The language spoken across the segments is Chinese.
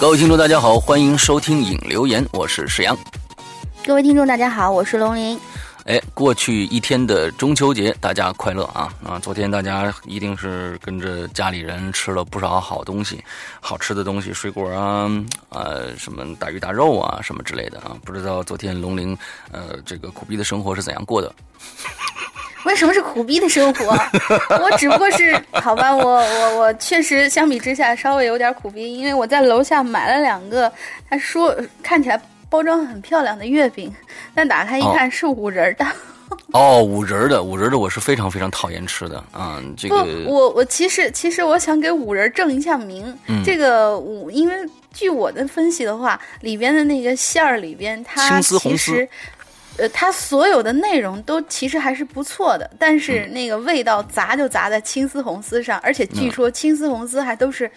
各位听众，大家好，欢迎收听《影留言》，我是石阳。各位听众，大家好，我是龙鳞。哎，过去一天的中秋节，大家快乐啊啊！昨天大家一定是跟着家里人吃了不少好东西，好吃的东西，水果啊，呃，什么大鱼大肉啊，什么之类的啊。不知道昨天龙鳞呃这个苦逼的生活是怎样过的？为什么是苦逼的生活？我只不过是好吧，我我我确实相比之下稍微有点苦逼，因为我在楼下买了两个，他说看起来包装很漂亮的月饼，但打开一看是五仁的。哦，五仁的，五仁的我是非常非常讨厌吃的啊。这个不，我我其实其实我想给五仁正一下名。这个五，因为据我的分析的话，里边的那个馅儿里边，它其实。呃，它所有的内容都其实还是不错的，但是那个味道砸就砸在青丝红丝上，而且据说青丝红丝还都是，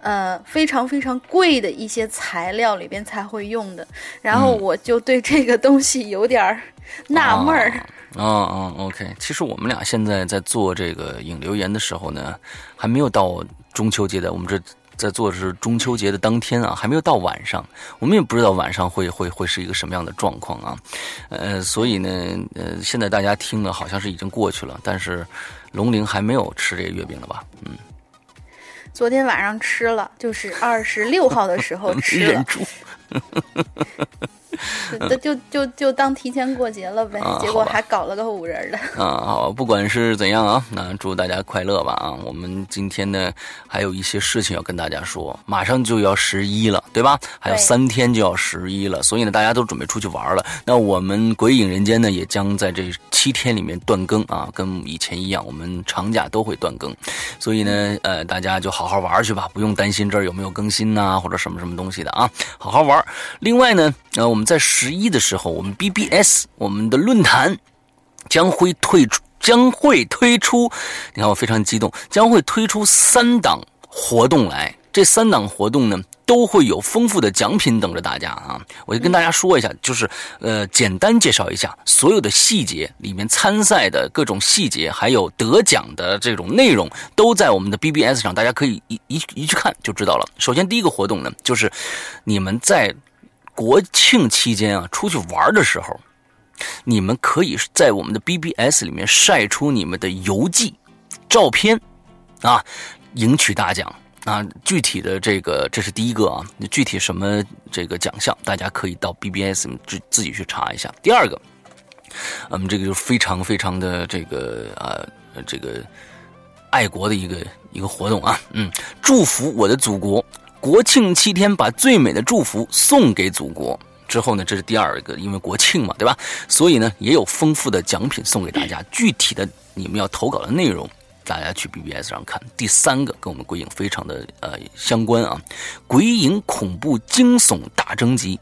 呃，非常非常贵的一些材料里边才会用的。然后我就对这个东西有点纳闷儿。啊啊，OK，其实我们俩现在在做这个引流言的时候呢，还没有到中秋节的，我们这。在做的是中秋节的当天啊，还没有到晚上，我们也不知道晚上会会会是一个什么样的状况啊，呃，所以呢，呃，现在大家听了好像是已经过去了，但是龙陵还没有吃这个月饼了吧？嗯，昨天晚上吃了，就是二十六号的时候吃了。就就就就当提前过节了呗，结果还搞了个五人的。啊，好，不管是怎样啊，那祝大家快乐吧啊！我们今天呢还有一些事情要跟大家说，马上就要十一了，对吧？还有三天就要十一了，所以呢，大家都准备出去玩了。那我们鬼影人间呢，也将在这七天里面断更啊，跟以前一样，我们长假都会断更。所以呢，呃，大家就好好玩去吧，不用担心这儿有没有更新呐，或者什么什么东西的啊，好好玩。另外呢，呃，我我们在十一的时候，我们 BBS 我们的论坛将会推出，将会推出，你看我非常激动，将会推出三档活动来。这三档活动呢，都会有丰富的奖品等着大家啊！我就跟大家说一下，就是呃，简单介绍一下所有的细节，里面参赛的各种细节，还有得奖的这种内容，都在我们的 BBS 上，大家可以一一一去看就知道了。首先，第一个活动呢，就是你们在国庆期间啊出去玩的时候，你们可以在我们的 BBS 里面晒出你们的游记照片啊，赢取大奖。啊，具体的这个这是第一个啊，具体什么这个奖项，大家可以到 BBS 自自己去查一下。第二个，我们这个就非常非常的这个啊，这个爱国的一个一个活动啊，嗯，祝福我的祖国，国庆七天把最美的祝福送给祖国。之后呢，这是第二个，因为国庆嘛，对吧？所以呢，也有丰富的奖品送给大家。具体的你们要投稿的内容。大家去 BBS 上看，第三个跟我们鬼影非常的呃相关啊，鬼影恐怖惊悚大征集。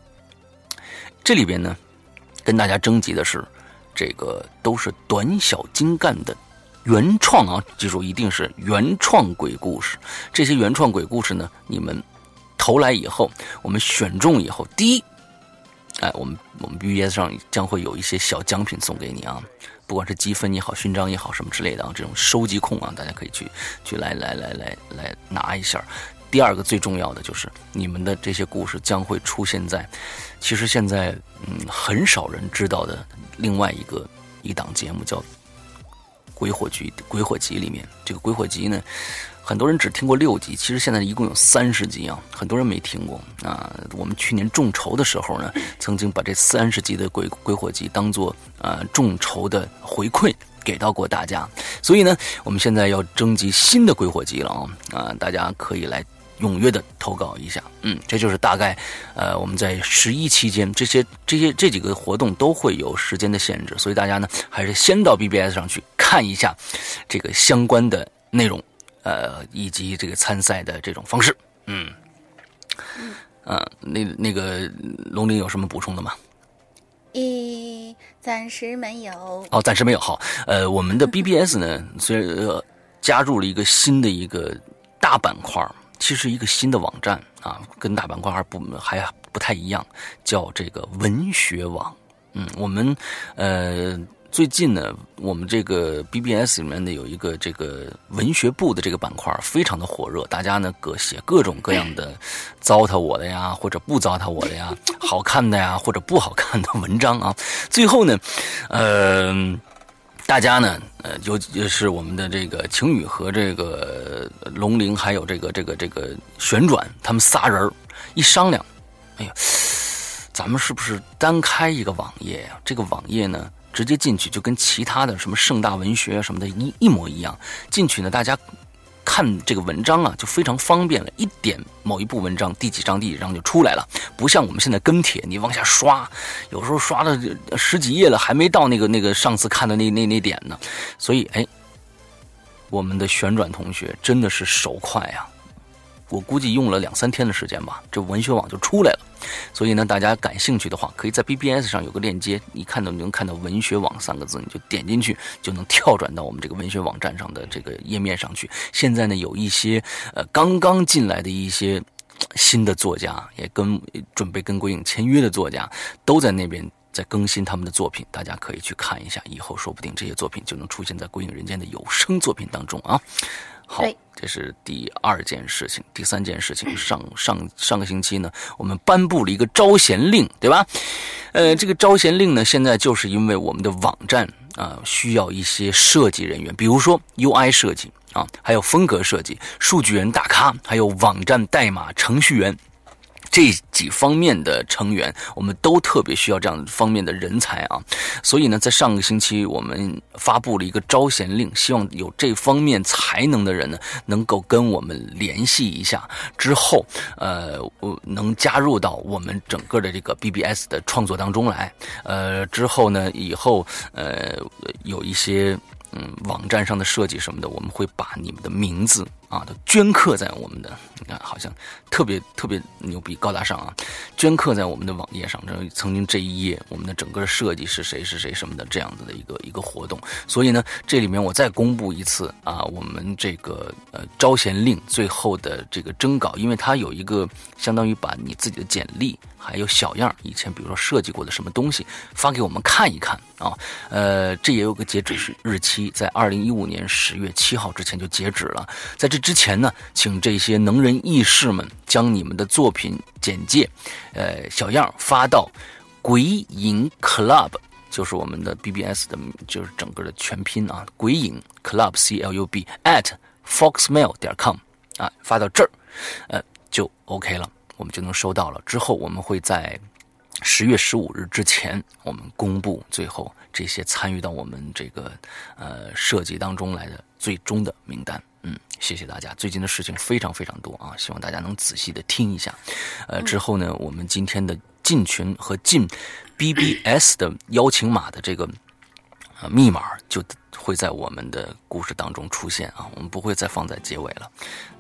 这里边呢，跟大家征集的是这个都是短小精干的原创啊，记住一定是原创鬼故事。这些原创鬼故事呢，你们投来以后，我们选中以后，第一，哎，我们我们 BBS 上将会有一些小奖品送给你啊。不管是积分也好，勋章也好，什么之类的啊，这种收集控啊，大家可以去去来来来来来拿一下。第二个最重要的就是你们的这些故事将会出现在，其实现在嗯很少人知道的另外一个一档节目叫《鬼火集》《鬼火集》里面。这个《鬼火集》呢。很多人只听过六集，其实现在一共有三十集啊，很多人没听过啊。我们去年众筹的时候呢，曾经把这三十集的鬼鬼火集当做呃众筹的回馈给到过大家，所以呢，我们现在要征集新的鬼火集了啊啊！大家可以来踊跃的投稿一下，嗯，这就是大概呃我们在十一期间这些这些这几个活动都会有时间的限制，所以大家呢还是先到 BBS 上去看一下这个相关的内容。呃，以及这个参赛的这种方式，嗯，嗯，那那个龙鳞有什么补充的吗？一，暂时没有。哦，暂时没有。好，呃，我们的 BBS 呢，虽然呃加入了一个新的一个大板块，其实一个新的网站啊，跟大板块还不还不太一样，叫这个文学网。嗯，我们呃。最近呢，我们这个 BBS 里面的有一个这个文学部的这个板块非常的火热，大家呢各写各种各样的糟蹋我的呀，或者不糟蹋我的呀，好看的呀，或者不好看的文章啊。最后呢，呃，大家呢，呃，尤其是我们的这个晴雨和这个龙鳞，还有这个这个这个旋转，他们仨人一商量，哎呀，咱们是不是单开一个网页呀？这个网页呢？直接进去就跟其他的什么盛大文学什么的一一模一样。进去呢，大家看这个文章啊，就非常方便了。一点某一部文章第几章第几章就出来了，不像我们现在跟帖，你往下刷，有时候刷了十几页了，还没到那个那个上次看的那那那点呢。所以，哎，我们的旋转同学真的是手快呀。我估计用了两三天的时间吧，这文学网就出来了。所以呢，大家感兴趣的话，可以在 BBS 上有个链接，你看到你能看到“文学网”三个字，你就点进去，就能跳转到我们这个文学网站上的这个页面上去。现在呢，有一些呃刚刚进来的一些 新的作家，也跟准备跟鬼影签约的作家，都在那边在更新他们的作品，大家可以去看一下。以后说不定这些作品就能出现在鬼影人间的有声作品当中啊。好，这是第二件事情。第三件事情，上上上个星期呢，我们颁布了一个招贤令，对吧？呃，这个招贤令呢，现在就是因为我们的网站啊需要一些设计人员，比如说 UI 设计啊，还有风格设计、数据人大咖，还有网站代码程序员。这几方面的成员，我们都特别需要这样方面的人才啊。所以呢，在上个星期我们发布了一个招贤令，希望有这方面才能的人呢，能够跟我们联系一下，之后呃，能加入到我们整个的这个 BBS 的创作当中来。呃，之后呢，以后呃有一些嗯网站上的设计什么的，我们会把你们的名字。啊，都镌刻在我们的，你看，好像特别特别牛逼、高大上啊！镌刻在我们的网页上，这曾经这一页，我们的整个设计是谁是谁什么的这样子的一个一个活动。所以呢，这里面我再公布一次啊，我们这个呃招贤令最后的这个征稿，因为它有一个相当于把你自己的简历还有小样，以前比如说设计过的什么东西发给我们看一看啊。呃，这也有个截止日日期，在二零一五年十月七号之前就截止了，在这。之前呢，请这些能人异士们将你们的作品简介，呃，小样发到鬼影 Club，就是我们的 BBS 的，就是整个的全拼啊，鬼影 Club C L U B at foxmail 点 com 啊，发到这儿，呃，就 OK 了，我们就能收到了。之后我们会在十月十五日之前，我们公布最后这些参与到我们这个呃设计当中来的最终的名单。嗯，谢谢大家。最近的事情非常非常多啊，希望大家能仔细的听一下。呃，之后呢，我们今天的进群和进 BBS 的邀请码的这个啊密码就会在我们的故事当中出现啊，我们不会再放在结尾了，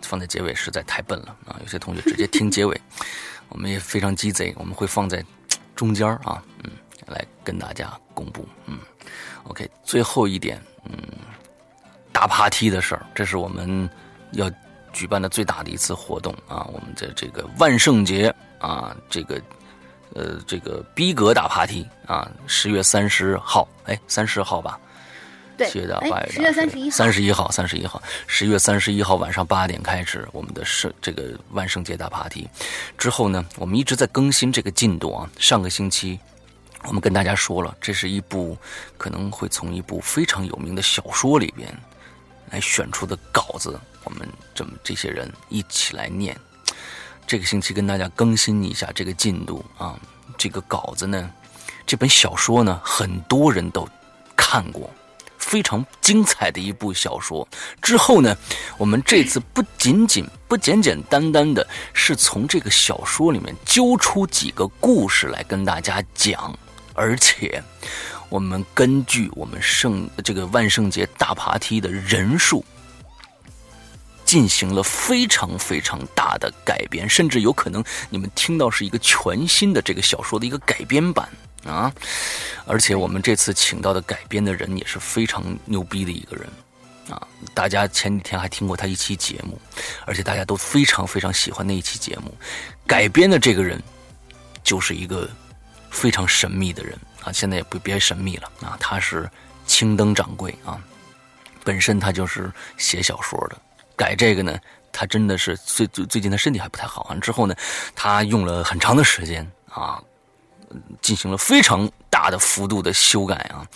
放在结尾实在太笨了啊。有些同学直接听结尾，我们也非常鸡贼，我们会放在中间啊，嗯，来跟大家公布。嗯，OK，最后一点，嗯。大爬梯的事儿，这是我们要举办的最大的一次活动啊！我们的这个万圣节啊，这个呃，这个逼格大爬梯啊，十月三十号，哎，三十号吧？对，七月大八月十月三十一号，三十一号，三十一号，十月三十一号晚上八点开始我们的圣这个万圣节大爬梯。之后呢，我们一直在更新这个进度啊。上个星期我们跟大家说了，这是一部可能会从一部非常有名的小说里边。来选出的稿子，我们这么这些人一起来念。这个星期跟大家更新一下这个进度啊。这个稿子呢，这本小说呢，很多人都看过，非常精彩的一部小说。之后呢，我们这次不仅仅不简简单单的是从这个小说里面揪出几个故事来跟大家讲，而且。我们根据我们圣这个万圣节大爬梯的人数，进行了非常非常大的改编，甚至有可能你们听到是一个全新的这个小说的一个改编版啊！而且我们这次请到的改编的人也是非常牛逼的一个人啊！大家前几天还听过他一期节目，而且大家都非常非常喜欢那一期节目。改编的这个人就是一个非常神秘的人。啊，现在也不别神秘了啊！他是青灯掌柜啊，本身他就是写小说的。改这个呢，他真的是最最最近他身体还不太好。完之后呢，他用了很长的时间啊，进行了非常大的幅度的修改啊。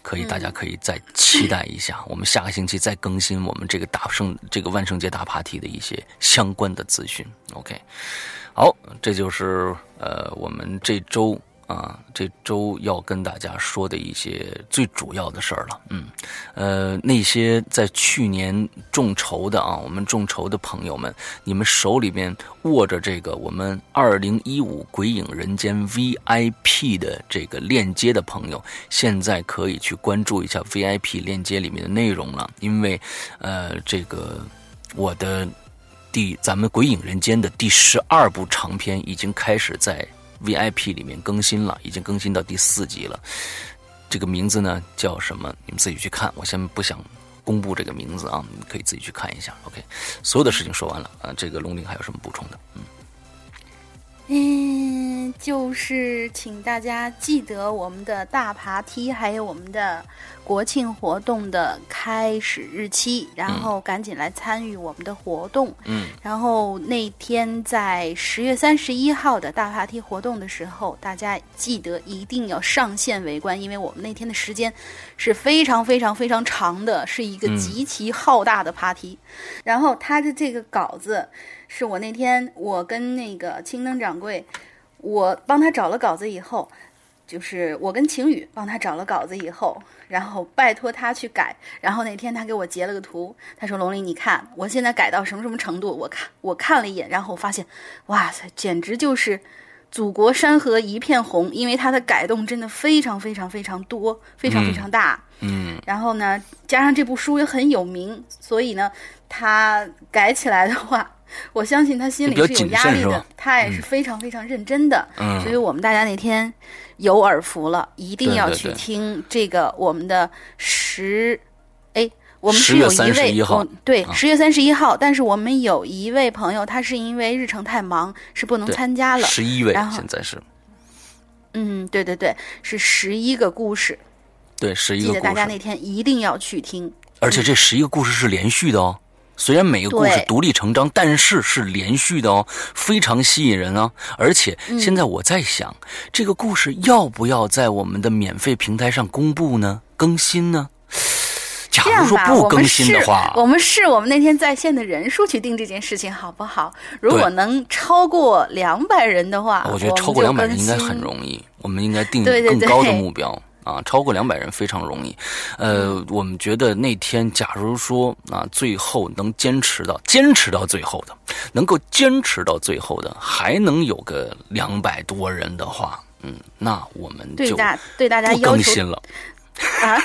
可以，大家可以再期待一下，我们下个星期再更新我们这个大圣这个万圣节大 party 的一些相关的资讯。OK，好，这就是呃我们这周。啊，这周要跟大家说的一些最主要的事儿了。嗯，呃，那些在去年众筹的啊，我们众筹的朋友们，你们手里面握着这个我们二零一五鬼影人间 VIP 的这个链接的朋友，现在可以去关注一下 VIP 链接里面的内容了。因为，呃，这个我的第咱们鬼影人间的第十二部长篇已经开始在。VIP 里面更新了，已经更新到第四集了。这个名字呢叫什么？你们自己去看。我先不想公布这个名字啊，你们可以自己去看一下。OK，所有的事情说完了啊。这个龙鳞还有什么补充的？嗯，就是请大家记得我们的大爬梯，还有我们的国庆活动的开始日期，然后赶紧来参与我们的活动。嗯，然后那天在十月三十一号的大爬梯活动的时候，大家记得一定要上线围观，因为我们那天的时间是非常非常非常长的，是一个极其浩大的爬梯。然后他的这个稿子是我那天我跟那个青灯掌柜。我帮他找了稿子以后，就是我跟晴雨帮他找了稿子以后，然后拜托他去改。然后那天他给我截了个图，他说：“龙鳞，你看我现在改到什么什么程度？”我看我看了一眼，然后发现，哇塞，简直就是祖国山河一片红，因为他的改动真的非常非常非常多，非常非常大。嗯。然后呢，加上这部书也很有名，所以呢，他改起来的话。我相信他心里是有压力的，他也是非常非常认真的，所以我们大家那天有耳福了，一定要去听这个我们的十，哎，我们是有一位，对，十月三十一号，但是我们有一位朋友，他是因为日程太忙，是不能参加了。十一位，现在是，嗯，对对对，是十一个故事，对，十一个故事，大家那天一定要去听，而且这十一个故事是连续的哦。虽然每个故事独立成章，但是是连续的哦，非常吸引人啊！而且现在我在想，这个故事要不要在我们的免费平台上公布呢？更新呢？假如说不更新的话，我们是我们那天在线的人数去定这件事情，好不好？如果能超过两百人的话，我觉得超过两百人应该很容易。我们应该定更高的目标。啊，超过两百人非常容易。呃，我们觉得那天，假如说啊，最后能坚持到坚持到最后的，能够坚持到最后的，还能有个两百多人的话，嗯，那我们就对大家不更新了啊，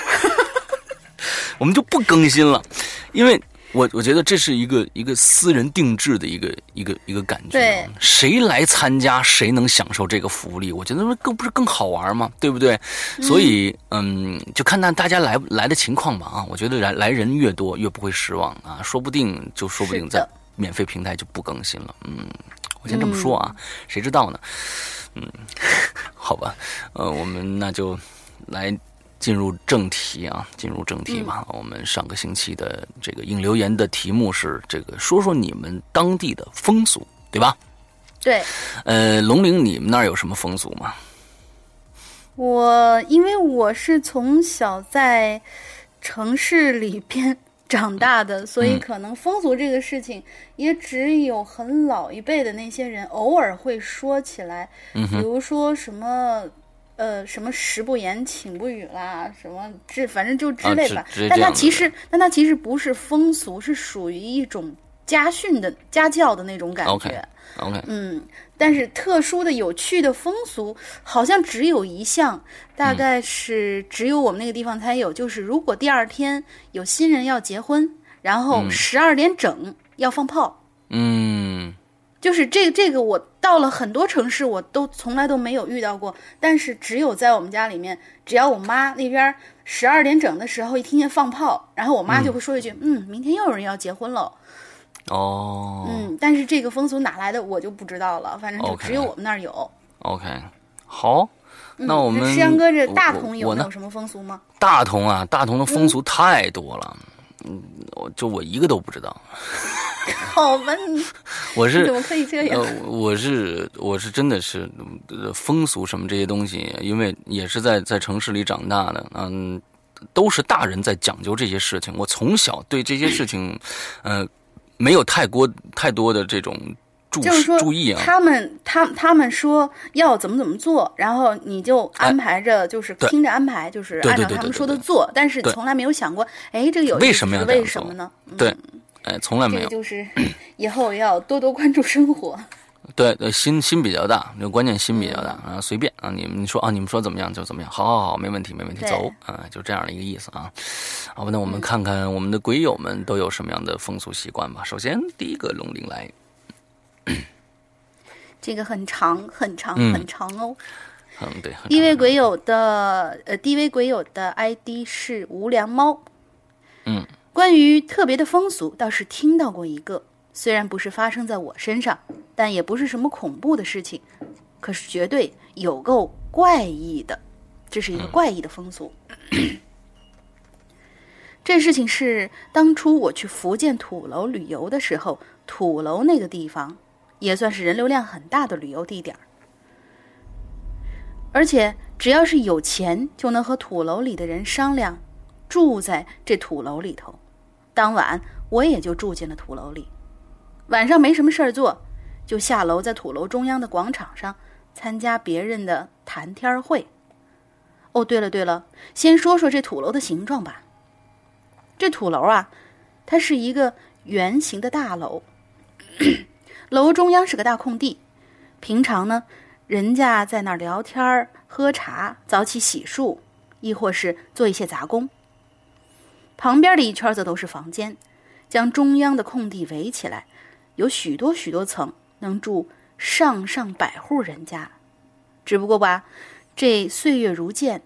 我们就不更新了，因为。我我觉得这是一个一个私人定制的一个一个一个感觉，对，谁来参加谁能享受这个福利，我觉得更不是更好玩吗？对不对？所以嗯，就看看大家来来的情况吧啊！我觉得来来人越多越不会失望啊，说不定就说不定在免费平台就不更新了。嗯，我先这么说啊，谁知道呢？嗯，好吧，呃，我们那就来。进入正题啊，进入正题吧。我们上个星期的这个应留言的题目是这个，说说你们当地的风俗，对吧？对。呃，龙陵，你们那儿有什么风俗吗？我因为我是从小在城市里边长大的，所以可能风俗这个事情也只有很老一辈的那些人偶尔会说起来，比如说什么。呃，什么食不言，寝不语啦，什么这反正就之类吧。但它其实，但它其实不是风俗，是属于一种家训的家教的那种感觉。OK，OK，嗯，但是特殊的、有趣的风俗好像只有一项，大概是只有我们那个地方才有，就是如果第二天有新人要结婚，然后十二点整要放炮。嗯。就是这个这个，我到了很多城市，我都从来都没有遇到过。但是只有在我们家里面，只要我妈那边十二点整的时候一听见放炮，然后我妈就会说一句：“嗯，明天又有人要结婚了。”哦，嗯，但是这个风俗哪来的我就不知道了，反正就只有我们那儿有。OK，好，那我们石阳哥这大同有没有什么风俗吗？大同啊，大同的风俗太多了，嗯，我就我一个都不知道。好吧，你 我是怎么可以这样？呃我是我是真的是风俗什么这些东西，因为也是在在城市里长大的，嗯，都是大人在讲究这些事情。我从小对这些事情，呃，没有太多太多的这种注就是说注意啊。他们他他们说要怎么怎么做，然后你就安排着，就是听着安排，就是按照他们说的做，但是从来没有想过，哎，这个有为什么要为什么呢？对。哎，从来没有。就是 以后要多多关注生活。对，心心比较大，那个关键心比较大啊，随便啊，你们你说啊，你们说怎么样就怎么样，好好好，没问题没问题，走啊，就这样的一个意思啊。好吧，那我们看看我们的鬼友们都有什么样的风俗习惯吧。首先，第一个龙鳞来，这个很长很长很长哦。嗯，对。第一位鬼友的呃，第一位鬼友的 ID 是无良猫。嗯。关于特别的风俗，倒是听到过一个，虽然不是发生在我身上，但也不是什么恐怖的事情。可是绝对有够怪异的，这是一个怪异的风俗。这事情是当初我去福建土楼旅游的时候，土楼那个地方也算是人流量很大的旅游地点而且只要是有钱，就能和土楼里的人商量，住在这土楼里头。当晚我也就住进了土楼里，晚上没什么事儿做，就下楼在土楼中央的广场上参加别人的谈天会。哦，对了对了，先说说这土楼的形状吧。这土楼啊，它是一个圆形的大楼，楼中央是个大空地。平常呢，人家在那儿聊天、喝茶、早起洗漱，亦或是做一些杂工。旁边的一圈则都是房间，将中央的空地围起来，有许多许多层，能住上上百户人家。只不过吧，这岁月如箭。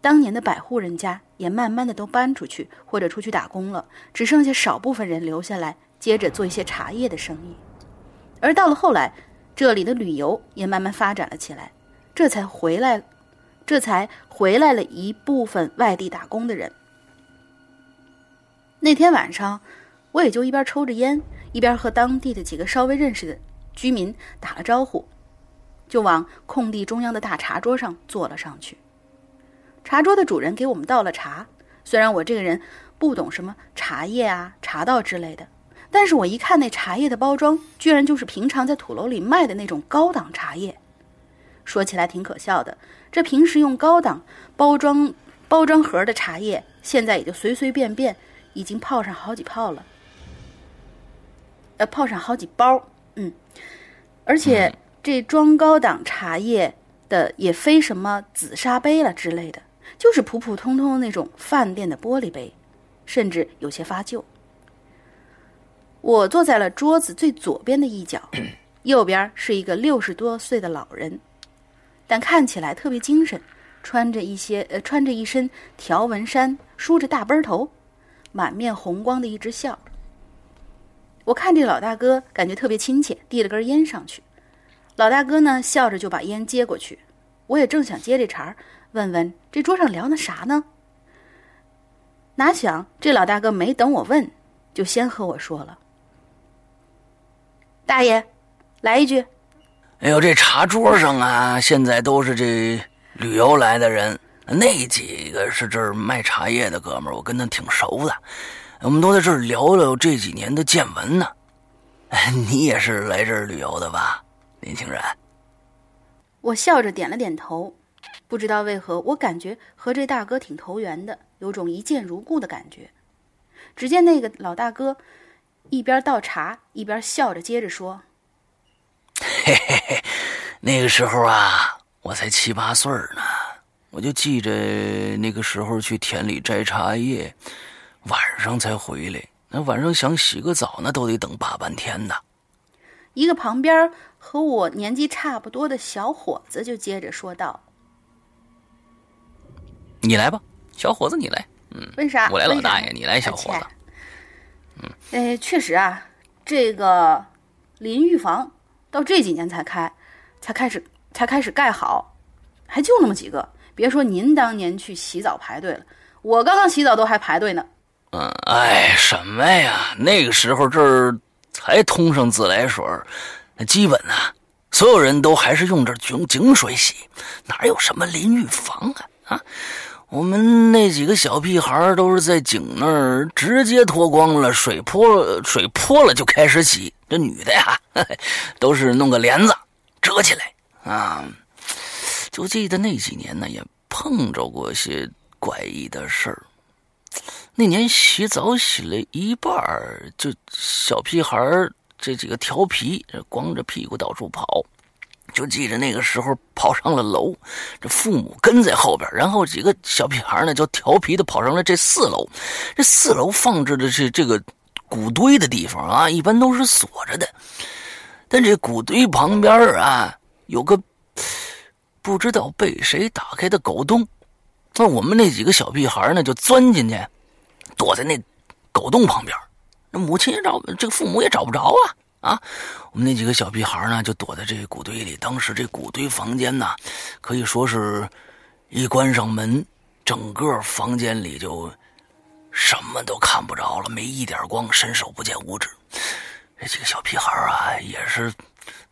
当年的百户人家也慢慢的都搬出去或者出去打工了，只剩下少部分人留下来，接着做一些茶叶的生意。而到了后来，这里的旅游也慢慢发展了起来，这才回来，这才回来了一部分外地打工的人。那天晚上，我也就一边抽着烟，一边和当地的几个稍微认识的居民打了招呼，就往空地中央的大茶桌上坐了上去。茶桌的主人给我们倒了茶，虽然我这个人不懂什么茶叶啊、茶道之类的，但是我一看那茶叶的包装，居然就是平常在土楼里卖的那种高档茶叶。说起来挺可笑的，这平时用高档包装包装盒的茶叶，现在也就随随便便已经泡上好几泡了，呃，泡上好几包，嗯，而且这装高档茶叶的也非什么紫砂杯了之类的。就是普普通通的那种饭店的玻璃杯，甚至有些发旧。我坐在了桌子最左边的一角，右边是一个六十多岁的老人，但看起来特别精神，穿着一些呃穿着一身条纹衫，梳着大背头，满面红光的一直笑。我看这老大哥感觉特别亲切，递了根烟上去。老大哥呢笑着就把烟接过去，我也正想接这茬儿。问问这桌上聊的啥呢？哪想这老大哥没等我问，就先和我说了：“大爷，来一句。”哎呦，这茶桌上啊，现在都是这旅游来的人，那几个是这儿卖茶叶的哥们儿，我跟他挺熟的，我们都在这儿聊聊这几年的见闻呢。你也是来这儿旅游的吧，年轻人？我笑着点了点头。不知道为何，我感觉和这大哥挺投缘的，有种一见如故的感觉。只见那个老大哥一边倒茶，一边笑着，接着说：“嘿嘿嘿，那个时候啊，我才七八岁呢，我就记着那个时候去田里摘茶叶，晚上才回来。那晚上想洗个澡，那都得等大半天呢。”一个旁边和我年纪差不多的小伙子就接着说道。你来吧，小伙子，你来。嗯，为啥？我来，老大爷，你来，小伙子。哎，确实啊，这个淋浴房到这几年才开，才开始才开始盖好，还就那么几个。别说您当年去洗澡排队了，我刚刚洗澡都还排队呢。嗯，哎，什么呀？那个时候这儿才通上自来水，那基本呢，所有人都还是用这井井水洗，哪有什么淋浴房啊？啊！我们那几个小屁孩都是在井那儿直接脱光了，水泼水泼了就开始洗。这女的呀，都是弄个帘子遮起来啊。就记得那几年呢，也碰着过些怪异的事儿。那年洗澡洗了一半就小屁孩这几个调皮，光着屁股到处跑。就记着那个时候跑上了楼，这父母跟在后边，然后几个小屁孩呢就调皮的跑上了这四楼。这四楼放置的是这个谷堆的地方啊，一般都是锁着的。但这谷堆旁边啊有个不知道被谁打开的狗洞，那我们那几个小屁孩呢就钻进去，躲在那狗洞旁边。那母亲也找这个父母也找不着啊啊，我们那几个小屁孩呢，就躲在这个谷堆里。当时这谷堆房间呢，可以说是，一关上门，整个房间里就什么都看不着了，没一点光，伸手不见五指。这几个小屁孩啊，也是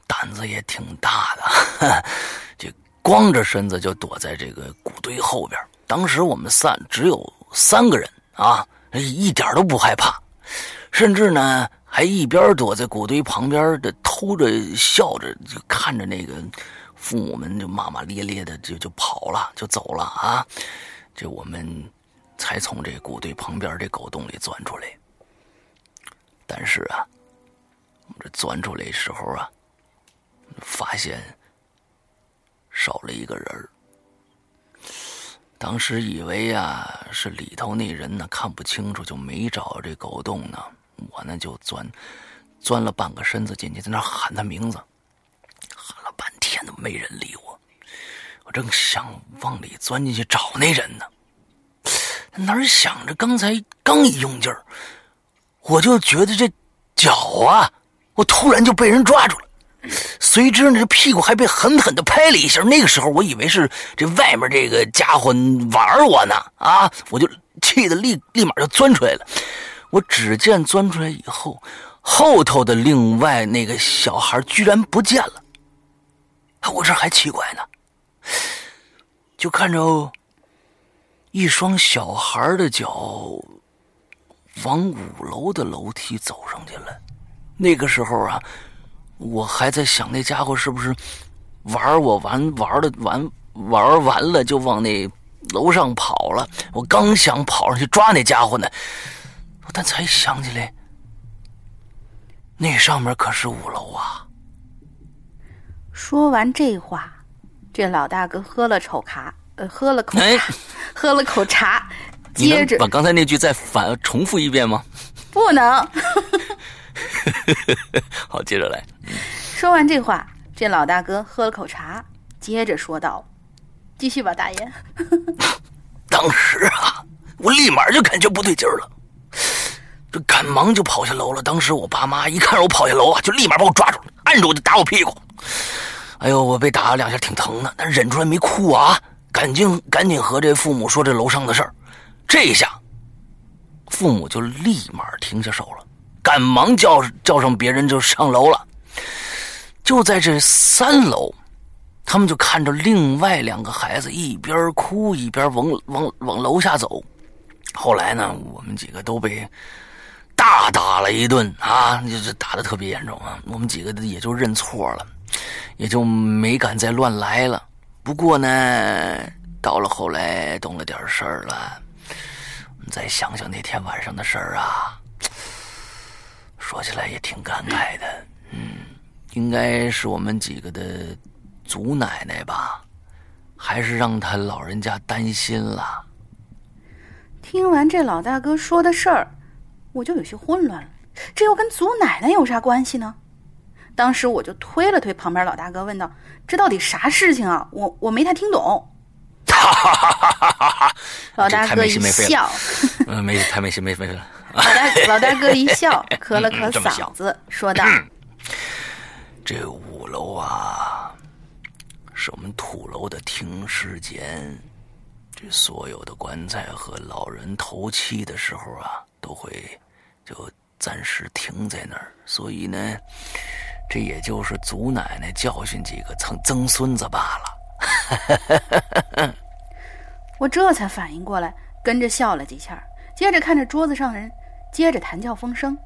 胆子也挺大的，这光着身子就躲在这个谷堆后边。当时我们三只有三个人啊，一点都不害怕。甚至呢，还一边躲在谷堆旁边的偷着笑着，就看着那个父母们就骂骂咧咧的就就跑了，就走了啊！这我们才从这谷堆旁边这狗洞里钻出来。但是啊，我们这钻出来的时候啊，发现少了一个人儿。当时以为啊，是里头那人呢看不清楚，就没找这狗洞呢。我呢就钻，钻了半个身子进去，在那喊他名字，喊了半天都没人理我。我正想往里钻进去找那人呢，哪想着刚才刚一用劲儿，我就觉得这脚啊，我突然就被人抓住了，随之呢这屁股还被狠狠的拍了一下。那个时候我以为是这外面这个家伙玩我呢，啊，我就气得立立马就钻出来了。我只见钻出来以后，后头的另外那个小孩居然不见了。我这还奇怪呢，就看着一双小孩的脚往五楼的楼梯走上去了。那个时候啊，我还在想那家伙是不是玩我玩玩的玩玩完了就往那楼上跑了。我刚想跑上去抓那家伙呢。但才想起来，那上面可是五楼啊！说完这话，这老大哥喝了口茶，呃，喝了口茶，喝了口茶，接着把刚才那句再反重复一遍吗？不能。好，接着来。说完这话，这老大哥喝了口茶，接着说道：“继续吧，大爷。”当时啊，我立马就感觉不对劲儿了。这赶忙就跑下楼了。当时我爸妈一看我跑下楼啊，就立马把我抓住了，按住我就打我屁股。哎呦，我被打了两下，挺疼的，但忍住来没哭啊。赶紧赶紧和这父母说这楼上的事儿。这一下，父母就立马停下手了，赶忙叫叫上别人就上楼了。就在这三楼，他们就看着另外两个孩子一边哭一边往往往楼下走。后来呢，我们几个都被。大打了一顿啊，就是打的特别严重啊。我们几个也就认错了，也就没敢再乱来了。不过呢，到了后来懂了点事儿了。再想想那天晚上的事儿啊，说起来也挺感慨的。嗯，应该是我们几个的祖奶奶吧，还是让他老人家担心了。听完这老大哥说的事儿。我就有些混乱了，这又跟祖奶奶有啥关系呢？当时我就推了推旁边老大哥，问道：“这到底啥事情啊？我我没太听懂。”哈哈哈哈哈老大哥一笑，嗯，没太没心没肺了。老大 老大哥一笑，咳了咳嗓子，说道：“ 这五楼啊，是我们土楼的停尸间，这所有的棺材和老人头七的时候啊，都会。”就暂时停在那儿，所以呢，这也就是祖奶奶教训几个曾曾孙子罢了。我这才反应过来，跟着笑了几下，接着看着桌子上人，接着谈笑风生。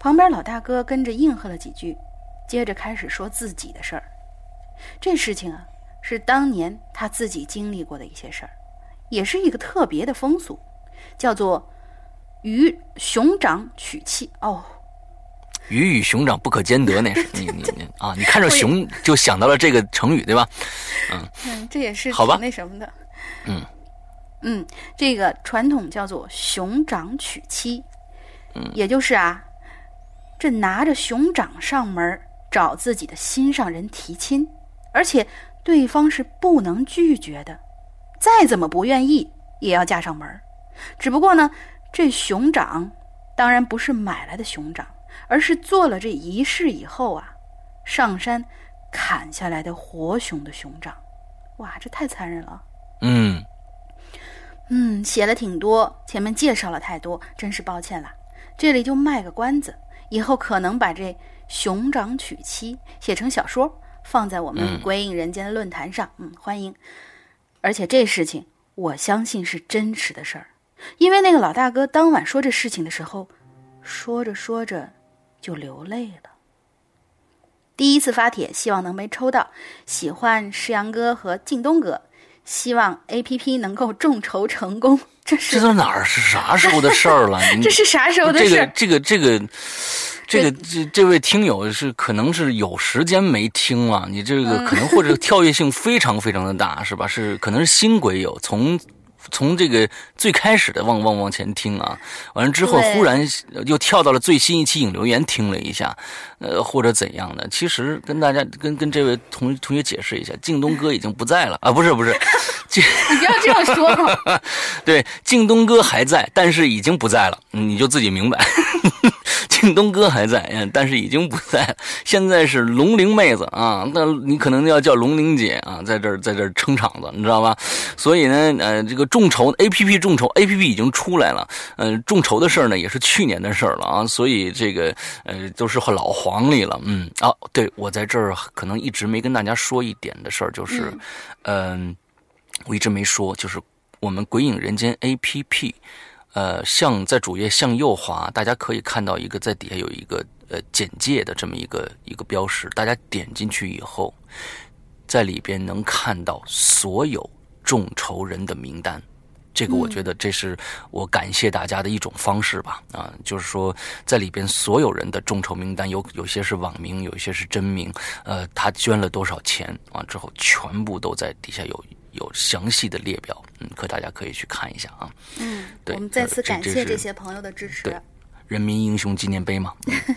旁边老大哥跟着应和了几句，接着开始说自己的事儿。这事情啊，是当年他自己经历过的一些事儿，也是一个特别的风俗，叫做。鱼熊掌取气哦，鱼与熊掌不可兼得，那 是你你你啊！你看着熊就想到了这个成语对吧？嗯嗯，这也是好吧？那什么的，嗯嗯，这个传统叫做熊掌娶妻，嗯，也就是啊，这拿着熊掌上门找自己的心上人提亲，而且对方是不能拒绝的，再怎么不愿意也要嫁上门只不过呢。这熊掌当然不是买来的熊掌，而是做了这仪式以后啊，上山砍下来的活熊的熊掌。哇，这太残忍了。嗯嗯，写了挺多，前面介绍了太多，真是抱歉了。这里就卖个关子，以后可能把这熊掌娶妻写成小说，放在我们鬼影人间的论坛上。嗯，欢迎。而且这事情我相信是真实的事儿，因为那个老大哥当晚说这事情的时候，说着说着就流泪了。第一次发帖，希望能被抽到。喜欢石阳哥和靳东哥，希望 A P P 能够众筹成功。这是这都哪儿是啥时候的事儿了？这是啥时候的事？这个这个这个这个这这位听友是可能是有时间没听了，你这个可能或者跳跃性非常非常的大，是吧？是可能是新鬼友从。从这个最开始的往往往前听啊，完了之后忽然又跳到了最新一期引留言听了一下，呃或者怎样的？其实跟大家跟跟这位同同学解释一下，靳东哥已经不在了 啊，不是不是，你不要这样说。对，靳东哥还在，但是已经不在了，你就自己明白。靳东哥还在，嗯，但是已经不在了。现在是龙玲妹子啊，那你可能要叫龙玲姐啊，在这儿在这儿撑场子，你知道吧？所以呢，呃，这个众筹 A P P 众筹 A P P 已经出来了，呃，众筹的事儿呢也是去年的事儿了啊，所以这个呃都是老黄历了，嗯啊，对我在这儿可能一直没跟大家说一点的事儿，就是，嗯，我一直没说，就是我们鬼影人间 A P P。呃，向在主页向右滑，大家可以看到一个在底下有一个呃简介的这么一个一个标识，大家点进去以后，在里边能看到所有众筹人的名单，这个我觉得这是我感谢大家的一种方式吧，啊，就是说在里边所有人的众筹名单有有些是网名，有一些是真名，呃，他捐了多少钱啊之后，全部都在底下有。有详细的列表，嗯，可大家可以去看一下啊。嗯，对，我们再次感谢这些朋友的支持。对，人民英雄纪念碑嘛。嗯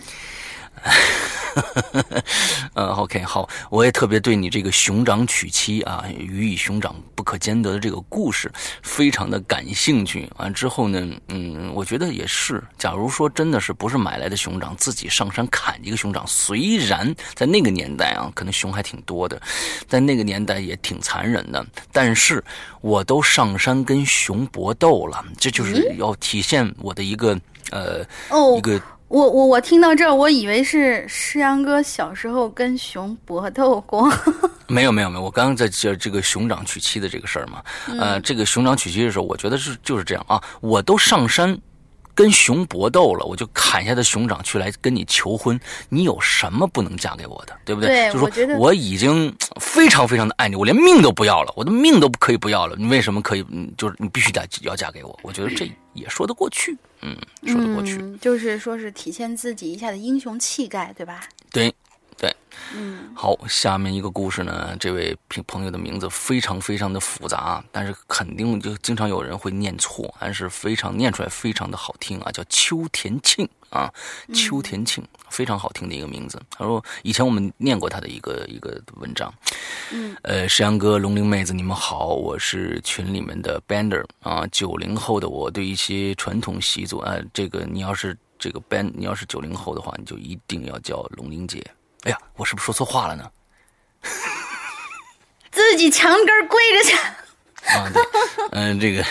OK，好，我也特别对你这个熊掌娶妻啊，鱼与熊掌不可兼得的这个故事非常的感兴趣。完之后呢，嗯，我觉得也是。假如说真的是不是买来的熊掌，自己上山砍一个熊掌，虽然在那个年代啊，可能熊还挺多的，在那个年代也挺残忍的，但是我都上山跟熊搏斗了，这就是要体现我的一个呃一个。我我我听到这儿，我以为是诗阳哥小时候跟熊搏斗过。没有没有没有，我刚刚在这这个熊掌娶妻的这个事儿嘛，呃，这个熊掌娶妻的时候，我觉得是就是这样啊，我都上山跟熊搏斗了，我就砍下的熊掌去来跟你求婚，你有什么不能嫁给我的，对不对？就说我已经非常非常的爱你，我连命都不要了，我的命都可以不要了，你为什么可以？嗯，就是你必须得要嫁给我，我觉得这也说得过去。嗯，说得过去，就是说是体现自己一下的英雄气概，对吧？对，对，嗯。好，下面一个故事呢，这位朋朋友的名字非常非常的复杂，但是肯定就经常有人会念错，但是非常念出来非常的好听啊，叫秋田庆。啊，秋田庆非常好听的一个名字。他说以前我们念过他的一个一个文章。嗯，呃，石阳哥、龙玲妹子，你们好，我是群里面的 Bender 啊。九零后的我对一些传统习俗啊，这个你要是这个 Band，你要是九零后的话，你就一定要叫龙玲姐。哎呀，我是不是说错话了呢？自己墙根跪着去。啊，对，嗯，这个，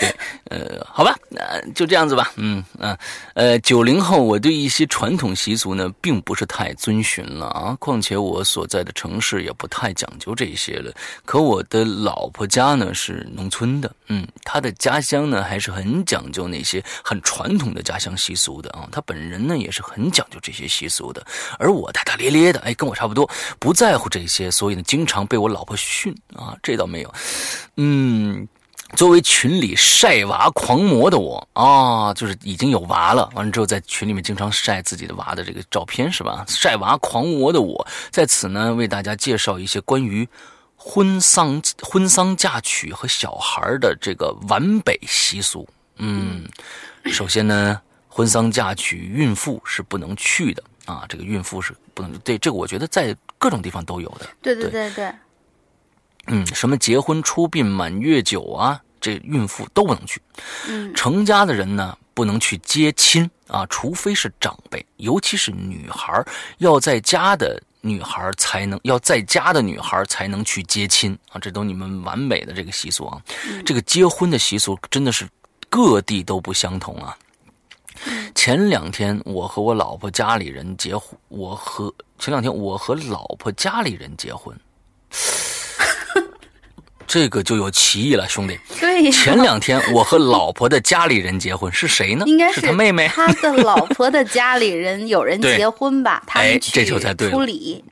对。呃，好吧，那就这样子吧。嗯嗯，呃，九零后，我对一些传统习俗呢，并不是太遵循了啊。况且我所在的城市也不太讲究这些了。可我的老婆家呢是农村的，嗯，她的家乡呢还是很讲究那些很传统的家乡习俗的啊。她本人呢也是很讲究这些习俗的，而我大大咧咧的，哎，跟我差不多，不在乎这些，所以呢，经常被我老婆训啊。这倒没有，嗯。作为群里晒娃狂魔的我啊，就是已经有娃了，完了之后在群里面经常晒自己的娃的这个照片，是吧？晒娃狂魔的我在此呢，为大家介绍一些关于婚丧、婚丧嫁娶和小孩的这个皖北习俗。嗯，首先呢，婚丧嫁娶，孕妇是不能去的啊，这个孕妇是不能对这个，我觉得在各种地方都有的。对对对对。嗯，什么结婚出殡满月酒啊，这孕妇都不能去。嗯，成家的人呢，不能去接亲啊，除非是长辈，尤其是女孩要在家的女孩才能要在家的女孩才能去接亲啊，这都你们完美的这个习俗啊。这个结婚的习俗真的是各地都不相同啊。前两天我和我老婆家里人结婚，我和前两天我和老婆家里人结婚。这个就有歧义了，兄弟。对，前两天我和老婆的家里人结婚，是谁呢？应该是他妹妹。他的老婆的家里人有人 结婚吧？他们这就才对处理。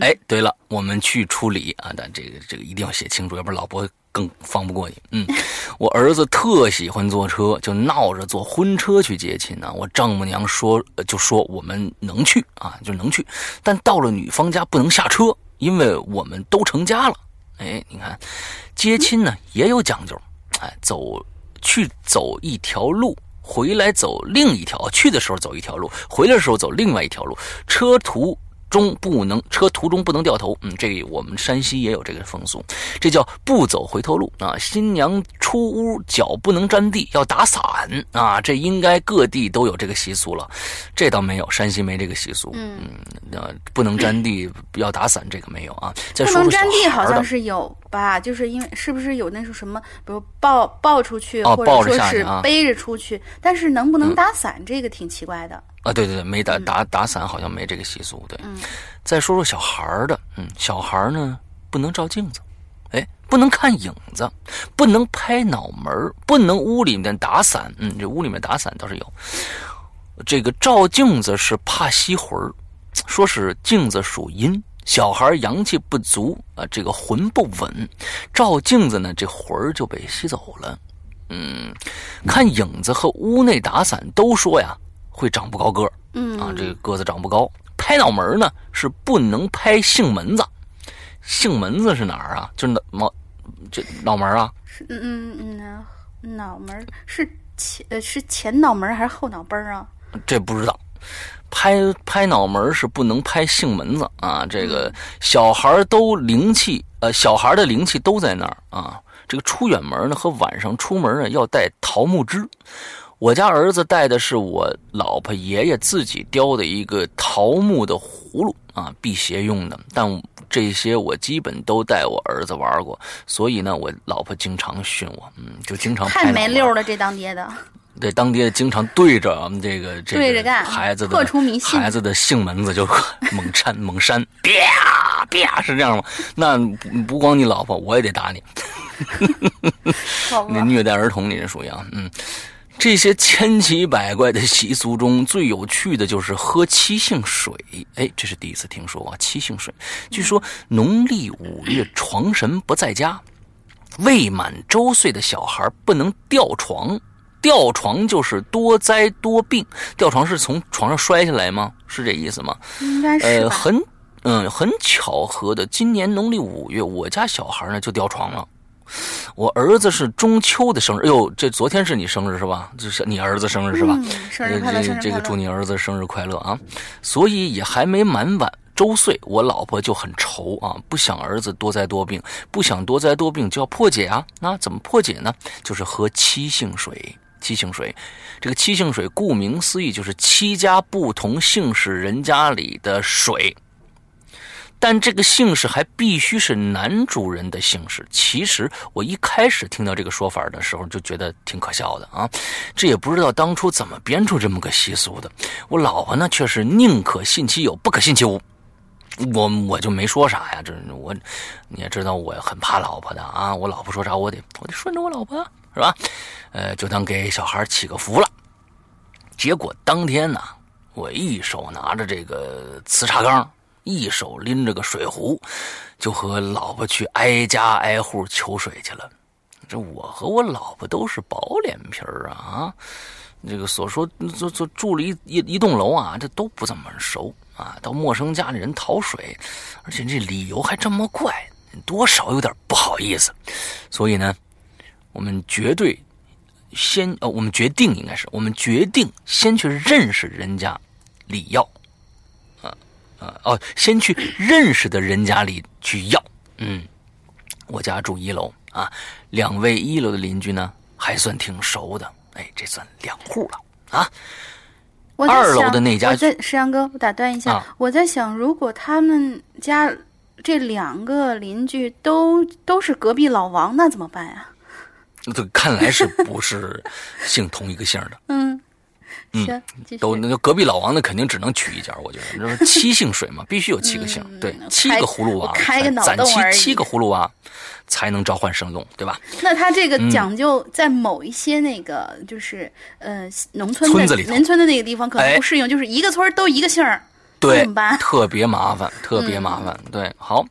哎，对了，我们去处理啊，但这个这个一定要写清楚，要不然老婆更放不过你。嗯，我儿子特喜欢坐车，就闹着坐婚车去接亲呢。我丈母娘说，就说我们能去啊，就能去，但到了女方家不能下车，因为我们都成家了。哎，你看，接亲呢也有讲究，哎，走去走一条路，回来走另一条。去的时候走一条路，回来的时候走另外一条路。车途。中不能车途中不能掉头，嗯，这我们山西也有这个风俗，这叫不走回头路啊。新娘出屋脚不能沾地，要打伞啊。这应该各地都有这个习俗了，这倒没有，山西没这个习俗。嗯，呃，不能沾地 要打伞，这个没有啊。再说不能沾地好像是有吧？就是因为是不是有那种什么，比如抱抱出去，或者说是背着出去，但是能不能打伞，这个挺奇怪的。啊，对对对，没打打打伞，好像没这个习俗。对，再说说小孩儿的，嗯，小孩儿呢不能照镜子，哎，不能看影子，不能拍脑门不能屋里面打伞。嗯，这屋里面打伞倒是有。这个照镜子是怕吸魂儿，说是镜子属阴，小孩阳气不足啊，这个魂不稳，照镜子呢，这魂儿就被吸走了。嗯，看影子和屋内打伞都说呀。会长不高个儿，嗯啊，这个个子长不高。拍脑门呢是不能拍杏门子，杏门子是哪儿啊？就是脑这脑门啊？是嗯嗯嗯，脑门是前呃是前脑门还是后脑崩啊？这不知道。拍拍脑门是不能拍杏门子啊。这个小孩都灵气，呃，小孩的灵气都在那儿啊。这个出远门呢和晚上出门呢要带桃木枝。我家儿子带的是我老婆爷爷自己雕的一个桃木的葫芦啊，辟邪用的。但这些我基本都带我儿子玩过，所以呢，我老婆经常训我，嗯，就经常太没溜了。这当爹的，对当爹的经常对着我们这个这对着干孩子的破除迷信，孩子的性门子就猛扇猛扇，啪啪是这样吗？那不光你老婆，我也得打你。那虐待儿童，你这属于啊，嗯。这些千奇百怪的习俗中最有趣的就是喝七姓水。哎，这是第一次听说啊！七姓水，据说农历五月床神不在家，未满周岁的小孩不能吊床。吊床就是多灾多病。吊床是从床上摔下来吗？是这意思吗？应该是呃，很嗯，很巧合的，今年农历五月，我家小孩呢就吊床了。我儿子是中秋的生日，哟，这昨天是你生日是吧？这是你儿子生日是吧？生日快乐，这这个祝你儿子生日快乐啊！所以也还没满晚周岁，我老婆就很愁啊，不想儿子多灾多病，不想多灾多病就要破解啊。那怎么破解呢？就是喝七姓水。七姓水，这个七姓水顾名思义就是七家不同姓氏人家里的水。但这个姓氏还必须是男主人的姓氏。其实我一开始听到这个说法的时候，就觉得挺可笑的啊！这也不知道当初怎么编出这么个习俗的。我老婆呢，却是宁可信其有，不可信其无。我我就没说啥呀，这我你也知道，我很怕老婆的啊！我老婆说啥，我得我得顺着我老婆，是吧？呃，就当给小孩祈个福了。结果当天呢，我一手拿着这个瓷茶缸。一手拎着个水壶，就和老婆去挨家挨户求水去了。这我和我老婆都是薄脸皮儿啊啊！这个所说住住住了一一一栋楼啊，这都不怎么熟啊。到陌生家里人讨水，而且这理由还这么怪，多少有点不好意思。所以呢，我们绝对先呃，我们决定应该是我们决定先去认识人家李耀。啊哦，先去认识的人家里去要。嗯，我家住一楼，啊。两位一楼的邻居呢，还算挺熟的，哎，这算两户了啊。二楼的那家，我在石阳哥，我打断一下，我在想，如果他们家这两个邻居都都是隔壁老王，那怎么办呀？这看来是不是姓同一个姓的？嗯。嗯，都那隔壁老王那肯定只能娶一家，我觉得，这七姓水嘛，必须有七个姓，对，七个葫芦娃，开个脑攒七七个葫芦娃，才能召唤圣龙，对吧？那他这个讲究在某一些那个就是呃农村村子里，农村的那个地方可能不适用，就是一个村都一个姓儿，对？特别麻烦，特别麻烦，对，好，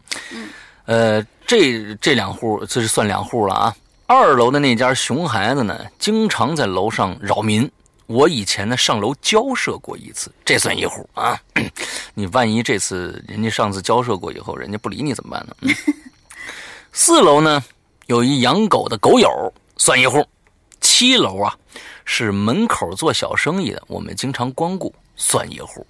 呃，这这两户这是算两户了啊。二楼的那家熊孩子呢，经常在楼上扰民。我以前呢上楼交涉过一次，这算一户啊。你万一这次人家上次交涉过以后，人家不理你怎么办呢？四楼呢有一养狗的狗友，算一户。七楼啊是门口做小生意的，我们经常光顾，算一户。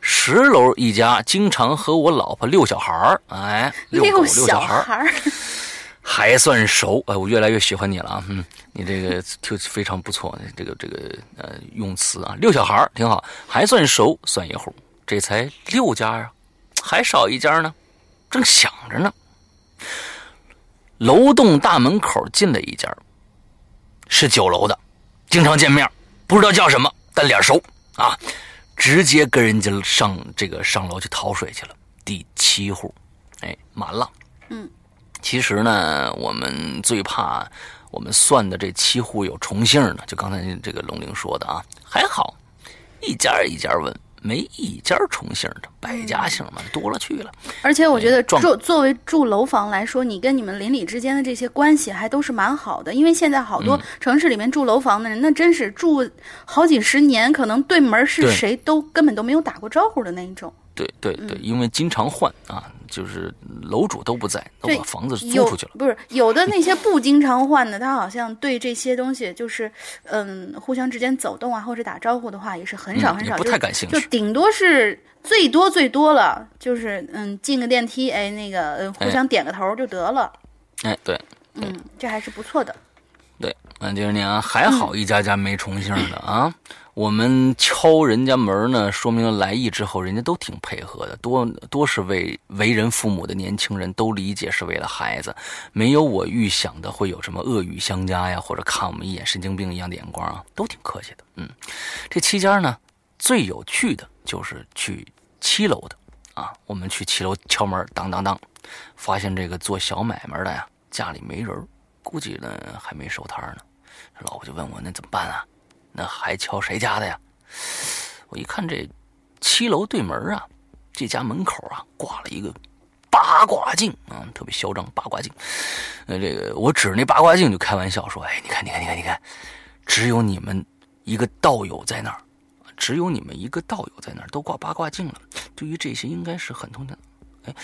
十楼一家经常和我老婆遛小孩儿，哎，遛狗遛小孩儿。还算熟，哎，我越来越喜欢你了啊，嗯，你这个就非常不错，这个这个呃用词啊，六小孩挺好，还算熟，算一户，这才六家啊，还少一家呢，正想着呢，楼栋大门口进来一家，是九楼的，经常见面，不知道叫什么，但脸熟啊，直接跟人家上这个上楼去讨水去了，第七户，哎，满了，嗯。其实呢，我们最怕我们算的这七户有重姓的，就刚才这个龙玲说的啊，还好一家一家问，没一家重姓的，百家姓嘛多了去了。而且我觉得住作为住楼房来说，你跟你们邻里之间的这些关系还都是蛮好的，因为现在好多城市里面住楼房的人，那真是住好几十年，可能对门是谁都根本都没有打过招呼的那一种。对对对，因为经常换啊。就是楼主都不在，都把房子租出去了。不是有的那些不经常换的，他好像对这些东西就是，嗯，互相之间走动啊，或者打招呼的话，也是很少很少，不太感兴趣。就顶多是最多最多了，就是嗯，进个电梯，哎，那个互相点个头就得了。哎，对，嗯，这还是不错的。对，嗯，就是你啊，还好一家家没重姓的啊。我们敲人家门呢，说明了来意之后，人家都挺配合的，多多是为为人父母的年轻人，都理解是为了孩子，没有我预想的会有什么恶语相加呀，或者看我们一眼神经病一样的眼光啊，都挺客气的。嗯，这期间呢，最有趣的就是去七楼的啊，我们去七楼敲门，当当当，发现这个做小买卖的呀，家里没人，估计呢还没收摊呢，老婆就问我那怎么办啊？那还敲谁家的呀？我一看这七楼对门啊，这家门口啊挂了一个八卦镜啊，特别嚣张八卦镜。呃，这个我指着那八卦镜就开玩笑说：“哎，你看，你看，你看，你看，只有你们一个道友在那儿，只有你们一个道友在那儿都挂八卦镜了。对于这些，应该是很通的。哎。”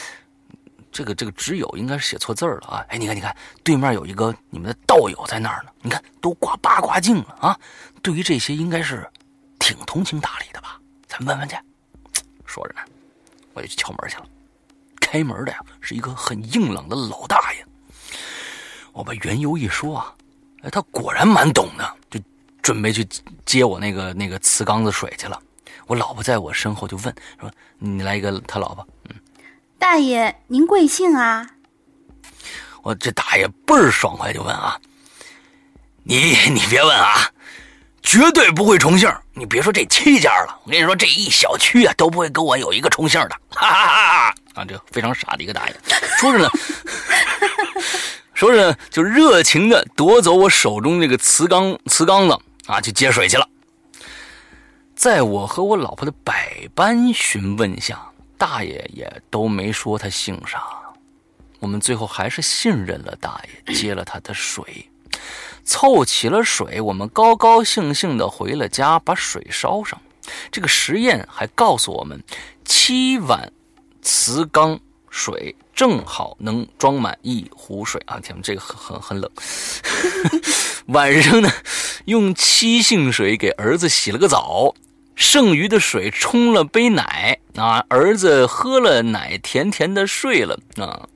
这个这个只有应该是写错字了啊！哎，你看你看，对面有一个你们的道友在那儿呢。你看都挂八卦镜了啊！对于这些应该是挺通情达理的吧？咱们问问去。说着呢，我就去敲门去了。开门的呀是一个很硬朗的老大爷。我把缘由一说啊，哎，他果然蛮懂的，就准备去接我那个那个瓷缸子水去了。我老婆在我身后就问说：“你来一个他老婆？”嗯。大爷，您贵姓啊？我这大爷倍儿爽快，就问啊，你你别问啊，绝对不会重姓。你别说这七家了，我跟你说，这一小区啊都不会跟我有一个重姓的。哈哈哈哈啊，这非常傻的一个大爷，说着呢，说着呢，就热情的夺走我手中那个瓷缸瓷缸子啊，去接水去了。在我和我老婆的百般询问下。大爷也都没说他姓啥，我们最后还是信任了大爷，接了他的水，凑齐了水，我们高高兴兴的回了家，把水烧上。这个实验还告诉我们，七碗瓷缸水正好能装满一壶水啊！天，这个很很很冷。晚上呢，用七姓水给儿子洗了个澡。剩余的水冲了杯奶啊，儿子喝了奶，甜甜的睡了啊。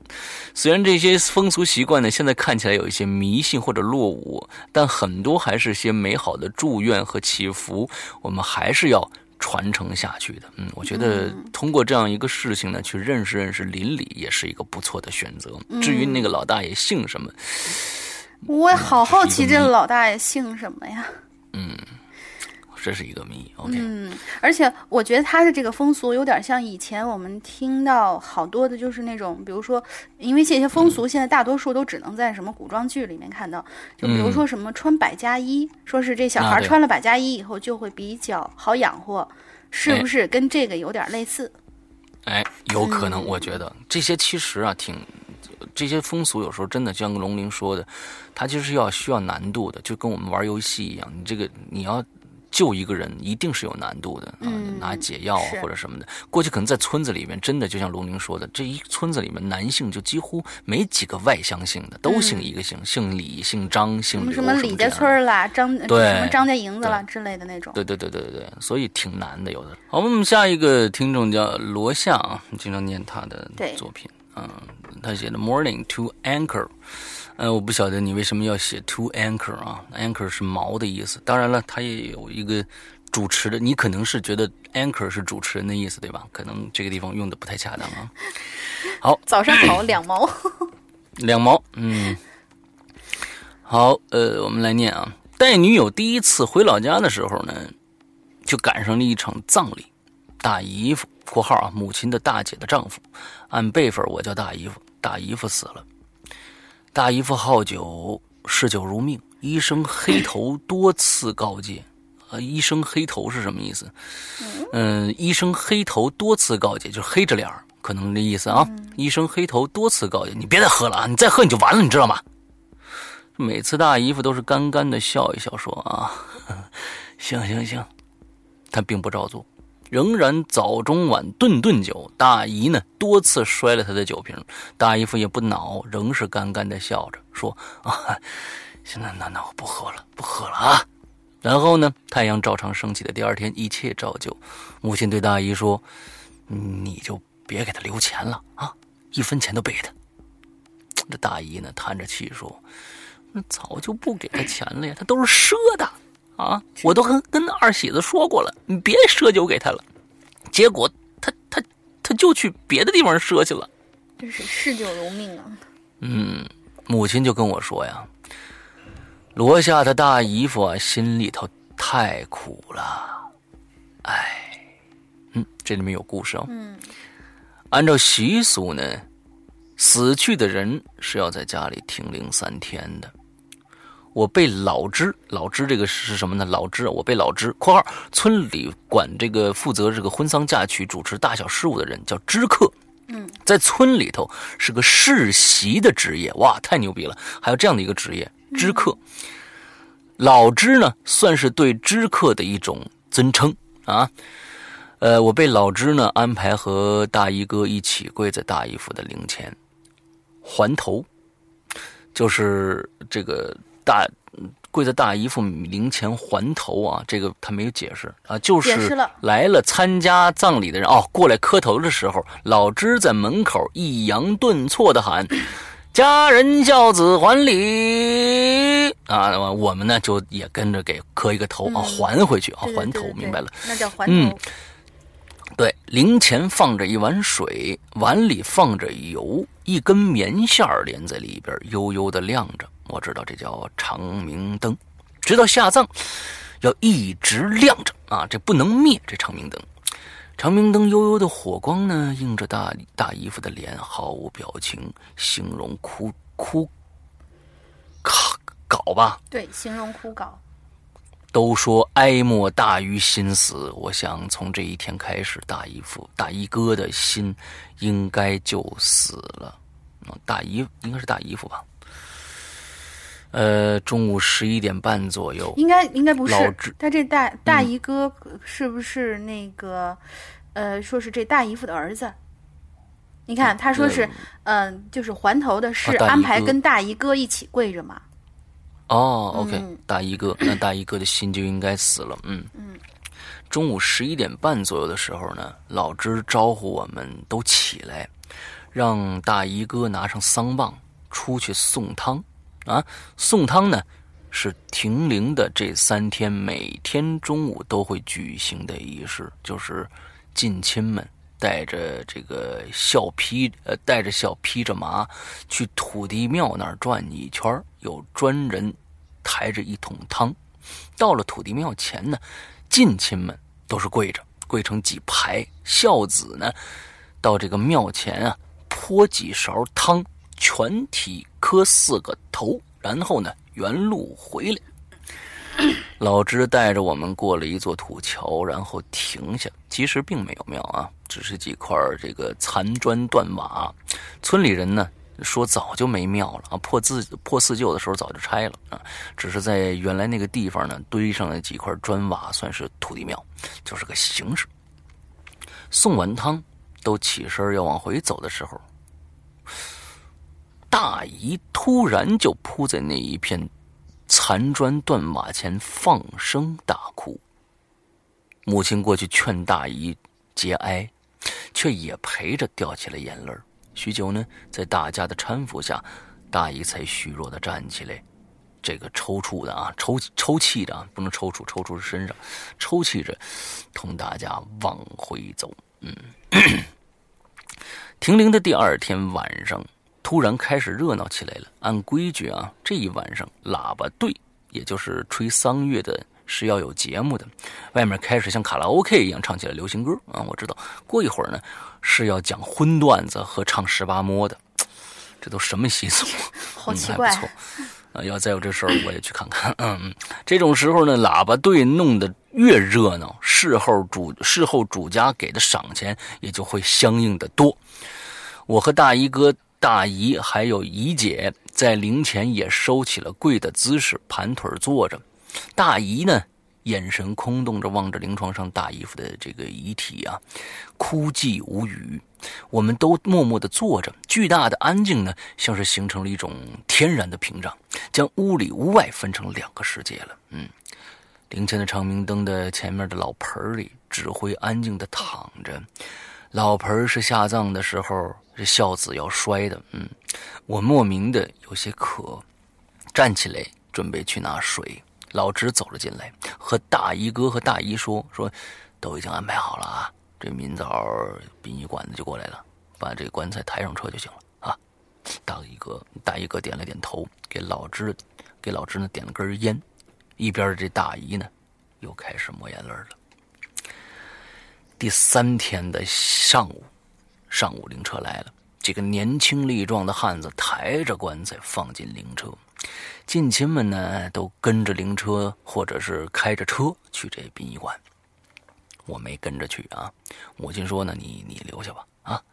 虽然这些风俗习惯呢，现在看起来有一些迷信或者落伍，但很多还是些美好的祝愿和祈福，我们还是要传承下去的。嗯，我觉得通过这样一个事情呢，去认识认识邻里，也是一个不错的选择。至于那个老大爷姓什么，我好好奇，这老大爷姓什么呀？嗯。这是一个谜，OK。嗯，而且我觉得他的这个风俗有点像以前我们听到好多的，就是那种，比如说，因为这些风俗现在大多数都只能在什么古装剧里面看到，就比如说什么穿百家衣，说是这小孩穿了百家衣以后就会比较好养活，是不是跟这个有点类似？哎，有可能，我觉得这些其实啊，挺这些风俗有时候真的像龙鳞说的，它其实要需要难度的，就跟我们玩游戏一样，你这个你要。救一个人一定是有难度的啊！拿解药或者什么的，过去可能在村子里面，真的就像龙玲说的，这一村子里面男性就几乎没几个外乡姓的，都姓一个姓，姓李、姓张、姓刘什么李家村啦，张对什么张家营子啦之类的那种。对对对对对对，所以挺难的，有的。好，我们下一个听众叫罗夏啊，经常念他的作品，嗯，他写的 Morning to Anchor。呃，我不晓得你为什么要写 to anchor 啊？anchor 是锚的意思。当然了，它也有一个主持的，你可能是觉得 anchor 是主持人的意思，对吧？可能这个地方用的不太恰当啊。好，早上好，两毛，两毛，嗯，好，呃，我们来念啊。带女友第一次回老家的时候呢，就赶上了一场葬礼。大姨夫（括号啊，母亲的大姐的丈夫），按辈分我叫大姨夫。大姨夫死了。大姨夫好酒，嗜酒如命，医生黑头多次告诫。啊，医生黑头是什么意思？嗯，医生黑头多次告诫，就是黑着脸可能这意思啊。医生黑头多次告诫，你别再喝了啊！你再喝你就完了，你知道吗？每次大姨夫都是干干的笑一笑，说啊，行行行，他并不照做。仍然早中晚顿顿酒，大姨呢多次摔了他的酒瓶，大姨夫也不恼，仍是干干的笑着说：“ 啊，现在那那我不喝了，不喝了啊。”然后呢，太阳照常升起的第二天，一切照旧。母亲对大姨说：“你就别给他留钱了啊，一分钱都不给他。”这大姨呢叹着气说：“那早就不给他钱了呀，他都是赊的。”啊！我都跟跟二喜子说过了，你别赊酒给他了。结果他他他就去别的地方赊去了。真是嗜酒如命啊！嗯，母亲就跟我说呀：“罗夏他大姨夫啊，心里头太苦了。哎，嗯，这里面有故事哦。嗯，按照习俗呢，死去的人是要在家里停灵三天的。”我被老支，老支这个是什么呢？老支，我被老支（括号村里管这个负责这个婚丧嫁娶、主持大小事务的人叫知客）。嗯，在村里头是个世袭的职业，哇，太牛逼了！还有这样的一个职业，知客。老支呢，算是对知客的一种尊称啊。呃，我被老支呢安排和大衣哥一起跪在大姨夫的灵前还头，就是这个。大跪在大姨夫灵前还头啊，这个他没有解释啊，就是来了参加葬礼的人哦，过来磕头的时候，老支在门口抑扬顿挫的喊：“家人孝子还礼啊！”我们呢就也跟着给磕一个头啊，还回去啊，还头，明白了？那叫还头。对，灵前放着一碗水，碗里放着油，一根棉线连在里边，悠悠的亮着。我知道这叫长明灯，直到下葬，要一直亮着啊！这不能灭。这长明灯，长明灯悠悠的火光呢，映着大大姨夫的脸，毫无表情，形容枯枯搞吧？对，形容枯槁。都说哀莫大于心死，我想从这一天开始，大姨夫、大姨哥的心应该就死了。大姨应该是大姨夫吧？呃，中午十一点半左右，应该应该不是。他这大大姨哥是不是那个？呃，说是这大姨夫的儿子。你看，他说是，嗯，就是还头的是安排跟大姨哥一起跪着嘛。哦，OK，大姨哥，那大姨哥的心就应该死了。嗯嗯，中午十一点半左右的时候呢，老支招呼我们都起来，让大姨哥拿上丧棒出去送汤。啊，送汤呢是停灵的这三天每天中午都会举行的仪式，就是近亲们带着这个孝披呃带着孝披着麻去土地庙那儿转一圈，有专人抬着一桶汤，到了土地庙前呢，近亲们都是跪着，跪成几排，孝子呢到这个庙前啊泼几勺汤。全体磕四个头，然后呢，原路回来。老支带着我们过了一座土桥，然后停下。其实并没有庙啊，只是几块这个残砖断瓦。村里人呢说早就没庙了啊，破自破四旧的时候早就拆了啊，只是在原来那个地方呢堆上了几块砖瓦，算是土地庙，就是个形式。送完汤，都起身要往回走的时候。大姨突然就扑在那一片残砖断瓦前放声大哭。母亲过去劝大姨节哀，却也陪着掉起了眼泪许久呢，在大家的搀扶下，大姨才虚弱的站起来，这个抽搐的啊，抽抽泣的啊，不能抽搐，抽搐是身上，抽泣着，同大家往回走。嗯，停灵的第二天晚上。突然开始热闹起来了。按规矩啊，这一晚上喇叭队，也就是吹丧乐的，是要有节目的。外面开始像卡拉 OK 一样唱起了流行歌啊。我知道，过一会儿呢，是要讲荤段子和唱十八摸的。这都什么习俗？好奇怪。啊，要再有这事儿，我也去看看。嗯嗯。这种时候呢，喇叭队弄得越热闹，事后主事后主家给的赏钱也就会相应的多。我和大衣哥。大姨还有姨姐在灵前也收起了跪的姿势，盘腿坐着。大姨呢，眼神空洞着望着灵床上大姨夫的这个遗体啊，哭寂无语。我们都默默地坐着，巨大的安静呢，像是形成了一种天然的屏障，将屋里屋外分成两个世界了。嗯，灵前的长明灯的前面的老盆里，指挥安静地躺着。老盆是下葬的时候。这孝子要摔的，嗯，我莫名的有些渴，站起来准备去拿水。老直走了进来，和大姨哥和大姨说：“说都已经安排好了啊，这明早殡仪馆子就过来了，把这棺材抬上车就行了啊。”大姨哥大姨哥点了点头，给老直给老直呢点了根烟，一边这大姨呢又开始抹眼泪了。第三天的上午。上午灵车来了，几个年轻力壮的汉子抬着棺材放进灵车，近亲们呢都跟着灵车或者是开着车去这殡仪馆。我没跟着去啊，母亲说呢，你你留下吧，啊，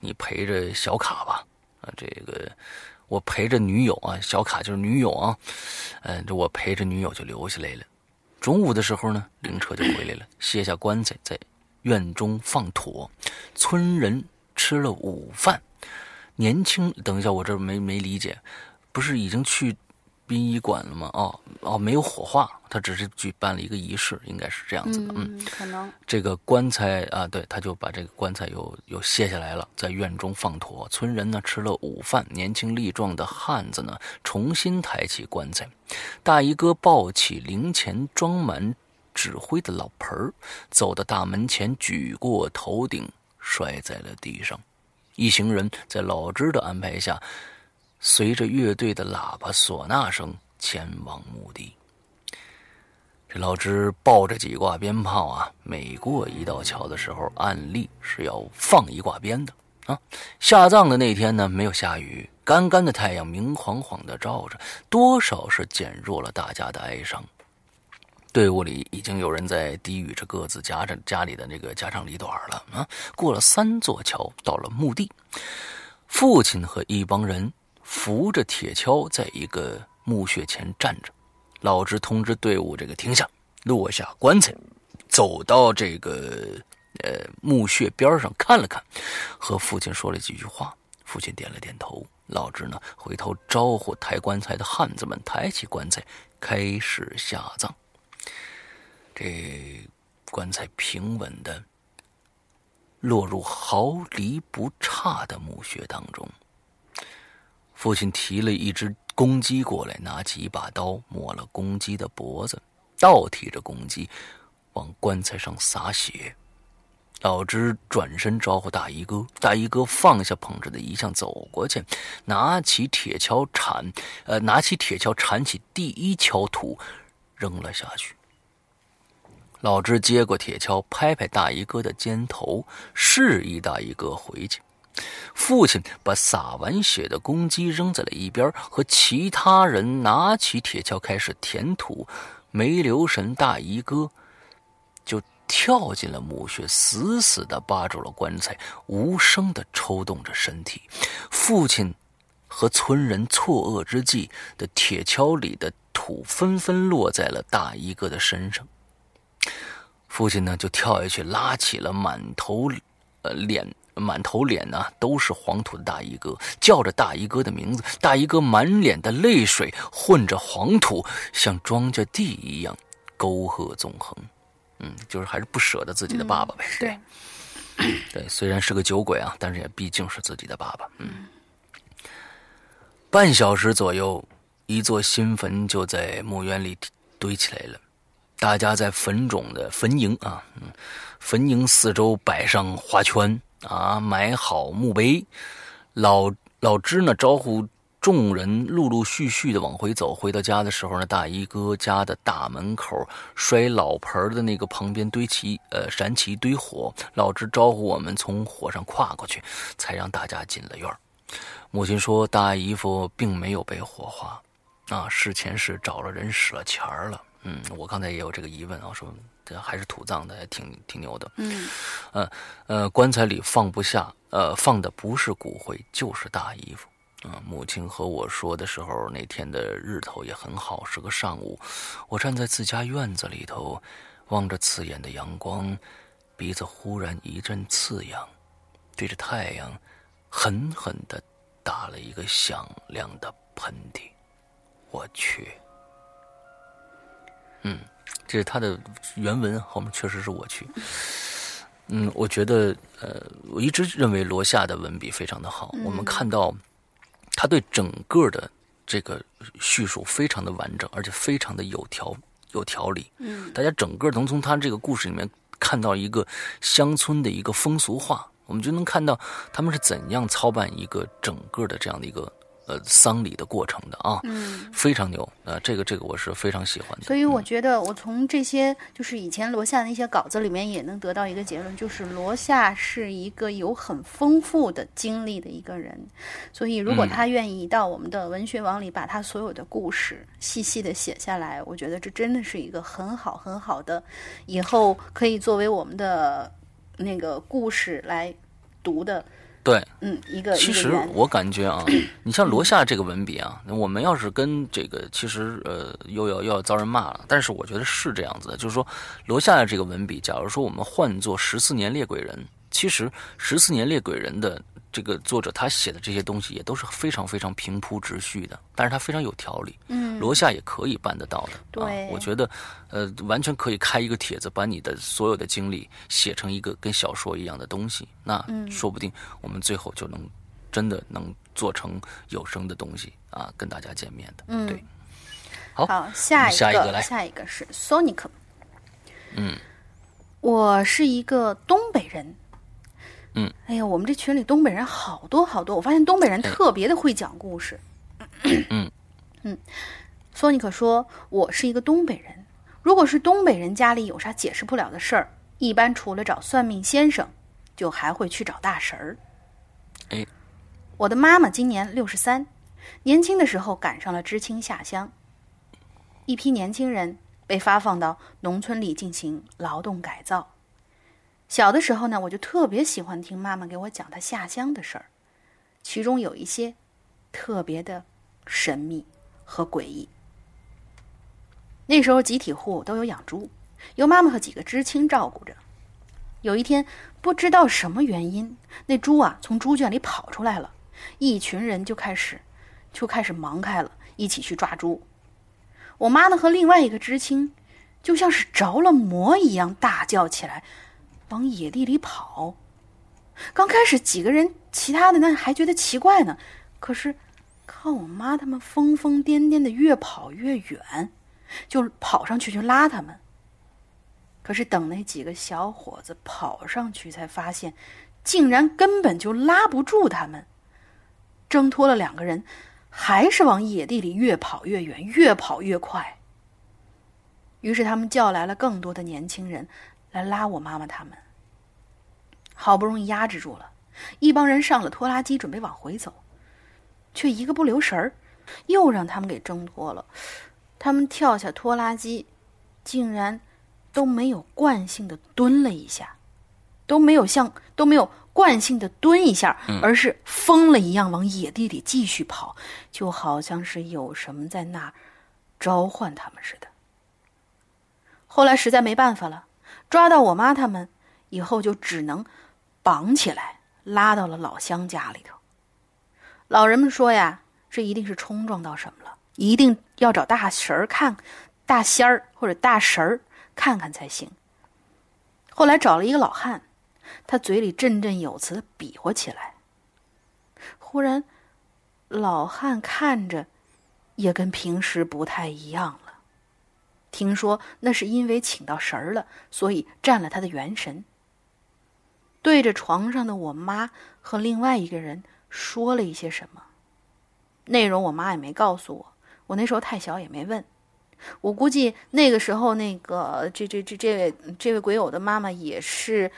你陪着小卡吧，啊，这个我陪着女友啊，小卡就是女友啊，嗯，这我陪着女友就留下来了。中午的时候呢，灵车就回来了，卸下棺材在院中放妥，村人。吃了午饭，年轻。等一下，我这没没理解，不是已经去殡仪馆了吗？哦哦，没有火化，他只是举办了一个仪式，应该是这样子的。嗯，可能这个棺材啊，对，他就把这个棺材又又卸下来了，在院中放妥。村人呢吃了午饭，年轻力壮的汉子呢重新抬起棺材，大衣哥抱起灵前装满纸灰的老盆儿，走到大门前，举过头顶。摔在了地上，一行人在老支的安排下，随着乐队的喇叭唢呐声前往墓地。这老支抱着几挂鞭炮啊，每过一道桥的时候，按例是要放一挂鞭的啊。下葬的那天呢，没有下雨，干干的太阳明晃晃的照着，多少是减弱了大家的哀伤。队伍里已经有人在低语着各自家着家里的那个家长里短了啊！过了三座桥，到了墓地，父亲和一帮人扶着铁锹，在一个墓穴前站着。老支通知队伍这个停下，落下棺材，走到这个呃墓穴边上看了看，和父亲说了几句话。父亲点了点头。老支呢回头招呼抬棺材的汉子们，抬起棺材，开始下葬。这棺材平稳的落入毫厘不差的墓穴当中。父亲提了一只公鸡过来，拿起一把刀，抹了公鸡的脖子，倒提着公鸡往棺材上洒血。老芝转身招呼大衣哥，大衣哥放下捧着的遗像，走过去，拿起铁锹铲，呃，拿起铁锹铲起第一锹土，扔了下去。老支接过铁锹，拍拍大衣哥的肩头，示意大衣哥回去。父亲把洒完血的公鸡扔在了一边，和其他人拿起铁锹开始填土。没留神，大衣哥就。跳进了墓穴，死死地扒住了棺材，无声地抽动着身体。父亲和村人错愕之际，的铁锹里的土纷纷落在了大衣哥的身上。父亲呢，就跳下去，拉起了满头，呃，脸满头脸呢都是黄土的大衣哥，叫着大衣哥的名字。大衣哥满脸的泪水混着黄土，像庄稼地一样沟壑纵横。嗯，就是还是不舍得自己的爸爸呗。对，对，虽然是个酒鬼啊，但是也毕竟是自己的爸爸。嗯，半小时左右，一座新坟就在墓园里堆起来了。大家在坟冢的坟茔啊，坟茔四周摆上花圈啊，埋好墓碑。老老支呢招呼。众人陆陆续续的往回走，回到家的时候呢，大衣哥家的大门口摔老盆的那个旁边堆起，呃，燃起一堆火。老支招呼我们从火上跨过去，才让大家进了院母亲说，大姨夫并没有被火化，啊，事前是找了人使了钱了。嗯，我刚才也有这个疑问啊，说这还是土葬的，挺挺牛的。嗯，呃呃，棺材里放不下，呃，放的不是骨灰，就是大衣服。啊，母亲和我说的时候，那天的日头也很好，是个上午。我站在自家院子里头，望着刺眼的阳光，鼻子忽然一阵刺痒，对着太阳狠狠地打了一个响亮的喷嚏。我去，嗯，这是他的原文，后面确实是我去。嗯，我觉得，呃，我一直认为罗夏的文笔非常的好。我们看到。他对整个的这个叙述非常的完整，而且非常的有条有条理。嗯，大家整个能从他这个故事里面看到一个乡村的一个风俗化，我们就能看到他们是怎样操办一个整个的这样的一个。呃，丧礼的过程的啊，嗯，非常牛啊，这个这个我是非常喜欢的。所以我觉得，我从这些就是以前罗夏的一些稿子里面，也能得到一个结论，就是罗夏是一个有很丰富的经历的一个人。所以，如果他愿意到我们的文学网里把他所有的故事细细的写下来，我觉得这真的是一个很好很好的，以后可以作为我们的那个故事来读的。对，嗯，一个其实我感觉啊，你像罗夏这个文笔啊，我们要是跟这个，其实呃，又要又要遭人骂了。但是我觉得是这样子的，就是说罗夏的这个文笔，假如说我们换做十四年猎鬼人，其实十四年猎鬼人的。这个作者他写的这些东西也都是非常非常平铺直叙的，但是他非常有条理。嗯，罗夏也可以办得到的。对，我觉得，呃，完全可以开一个帖子，把你的所有的经历写成一个跟小说一样的东西。那说不定我们最后就能真的能做成有声的东西啊，跟大家见面的。嗯，对。好，下一个来，下一个是 Sonic。嗯，我是一个东北人。嗯，哎呀，我们这群里东北人好多好多，我发现东北人特别的会讲故事。嗯。嗯，索尼克说：“我是一个东北人，如果是东北人家里有啥解释不了的事儿，一般除了找算命先生，就还会去找大神儿。”哎，我的妈妈今年六十三，年轻的时候赶上了知青下乡，一批年轻人被发放到农村里进行劳动改造。小的时候呢，我就特别喜欢听妈妈给我讲她下乡的事儿，其中有一些特别的神秘和诡异。那时候集体户都有养猪，由妈妈和几个知青照顾着。有一天，不知道什么原因，那猪啊从猪圈里跑出来了，一群人就开始就开始忙开了，一起去抓猪。我妈呢和另外一个知青就像是着了魔一样，大叫起来，往野地里跑。刚开始几个人，其他的那还觉得奇怪呢，可是看我妈他们疯疯癫癫的越跑越远，就跑上去去拉他们。可是等那几个小伙子跑上去，才发现，竟然根本就拉不住他们。挣脱了两个人，还是往野地里越跑越远，越跑越快。于是他们叫来了更多的年轻人，来拉我妈妈他们。好不容易压制住了，一帮人上了拖拉机，准备往回走，却一个不留神儿，又让他们给挣脱了。他们跳下拖拉机，竟然。都没有惯性的蹲了一下，都没有像都没有惯性的蹲一下，而是疯了一样往野地里继续跑，就好像是有什么在那儿召唤他们似的。后来实在没办法了，抓到我妈他们以后，就只能绑起来拉到了老乡家里头。老人们说呀，这一定是冲撞到什么了，一定要找大神儿看，大仙儿或者大神儿。看看才行。后来找了一个老汉，他嘴里振振有词的比划起来。忽然，老汉看着也跟平时不太一样了。听说那是因为请到神儿了，所以占了他的元神。对着床上的我妈和另外一个人说了一些什么，内容我妈也没告诉我，我那时候太小也没问。我估计那个时候，那个这这这这位这位鬼友的妈妈也是，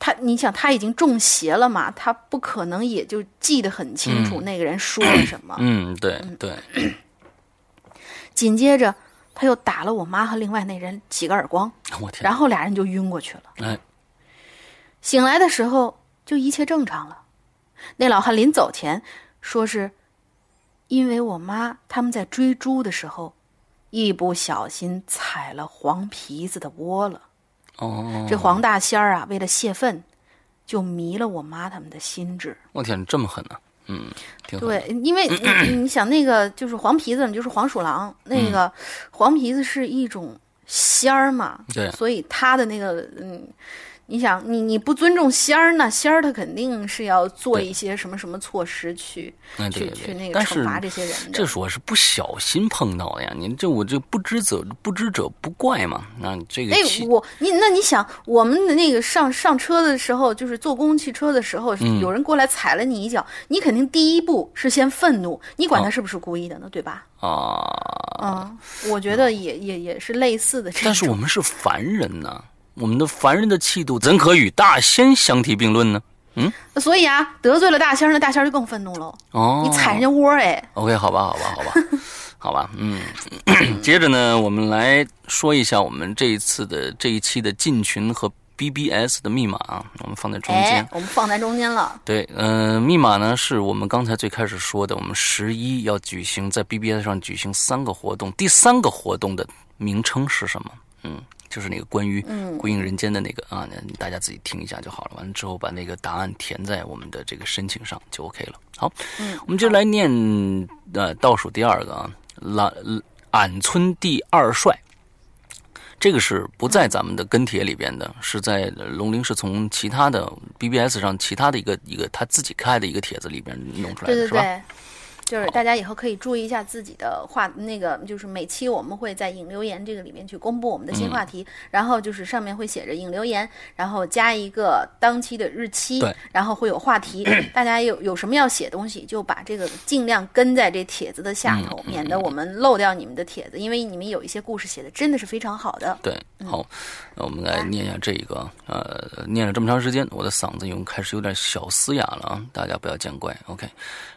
他你想他已经中邪了嘛，他不可能也就记得很清楚那个人说了什么。嗯，对对。紧接着他又打了我妈和另外那人几个耳光，我天！然后俩人就晕过去了。哎，醒来的时候就一切正常了。那老汉临走前说是，因为我妈他们在追猪的时候。一不小心踩了黄皮子的窝了，哦，这黄大仙儿啊，为了泄愤，就迷了我妈他们的心智。我天，这么狠呢？嗯，对，因为你 你想那个就是黄皮子，就是黄鼠狼，那个黄皮子是一种仙儿嘛，对，所以他的那个嗯。你想，你你不尊重仙儿呢？仙儿他肯定是要做一些什么什么措施去去去那个惩罚这些人的。这是我是不小心碰到的呀！您这我这不知者不知者不怪嘛。那这个哎，我你那你想，我们的那个上上车的时候，就是坐公共汽车的时候，有人过来踩了你一脚，你肯定第一步是先愤怒，你管他是不是故意的呢？对吧？啊，嗯，我觉得也也也是类似的。但是我们是凡人呢。我们的凡人的气度怎可与大仙相提并论呢？嗯，所以啊，得罪了大仙，那大仙就更愤怒了。哦，你踩人家窝哎。OK，好吧，好吧，好吧，好吧。嗯，接着呢，我们来说一下我们这一次的这一期的进群和 BBS 的密码啊，我们放在中间。我们放在中间了。对，嗯，密码呢是我们刚才最开始说的，我们十一要举行在 BBS 上举行三个活动，第三个活动的名称是什么？嗯。就是那个关于《归隐人间》的那个啊，大家自己听一下就好了。完了之后把那个答案填在我们的这个申请上就 OK 了。好，我们就来念呃倒数第二个啊，俺俺村第二帅，这个是不在咱们的跟帖里边的，是在龙鳞是从其他的 BBS 上其他的一个一个他自己开的一个帖子里边弄出来的，是吧？就是大家以后可以注意一下自己的话，那个就是每期我们会在引留言这个里面去公布我们的新话题，然后就是上面会写着引留言，然后加一个当期的日期，然后会有话题，大家有有什么要写东西，就把这个尽量跟在这帖子的下头，免得我们漏掉你们的帖子，因为你们有一些故事写的真的是非常好的。对，好，那我们来念一下这一个，呃，念了这么长时间，我的嗓子已经开始有点小嘶哑了啊，大家不要见怪，OK。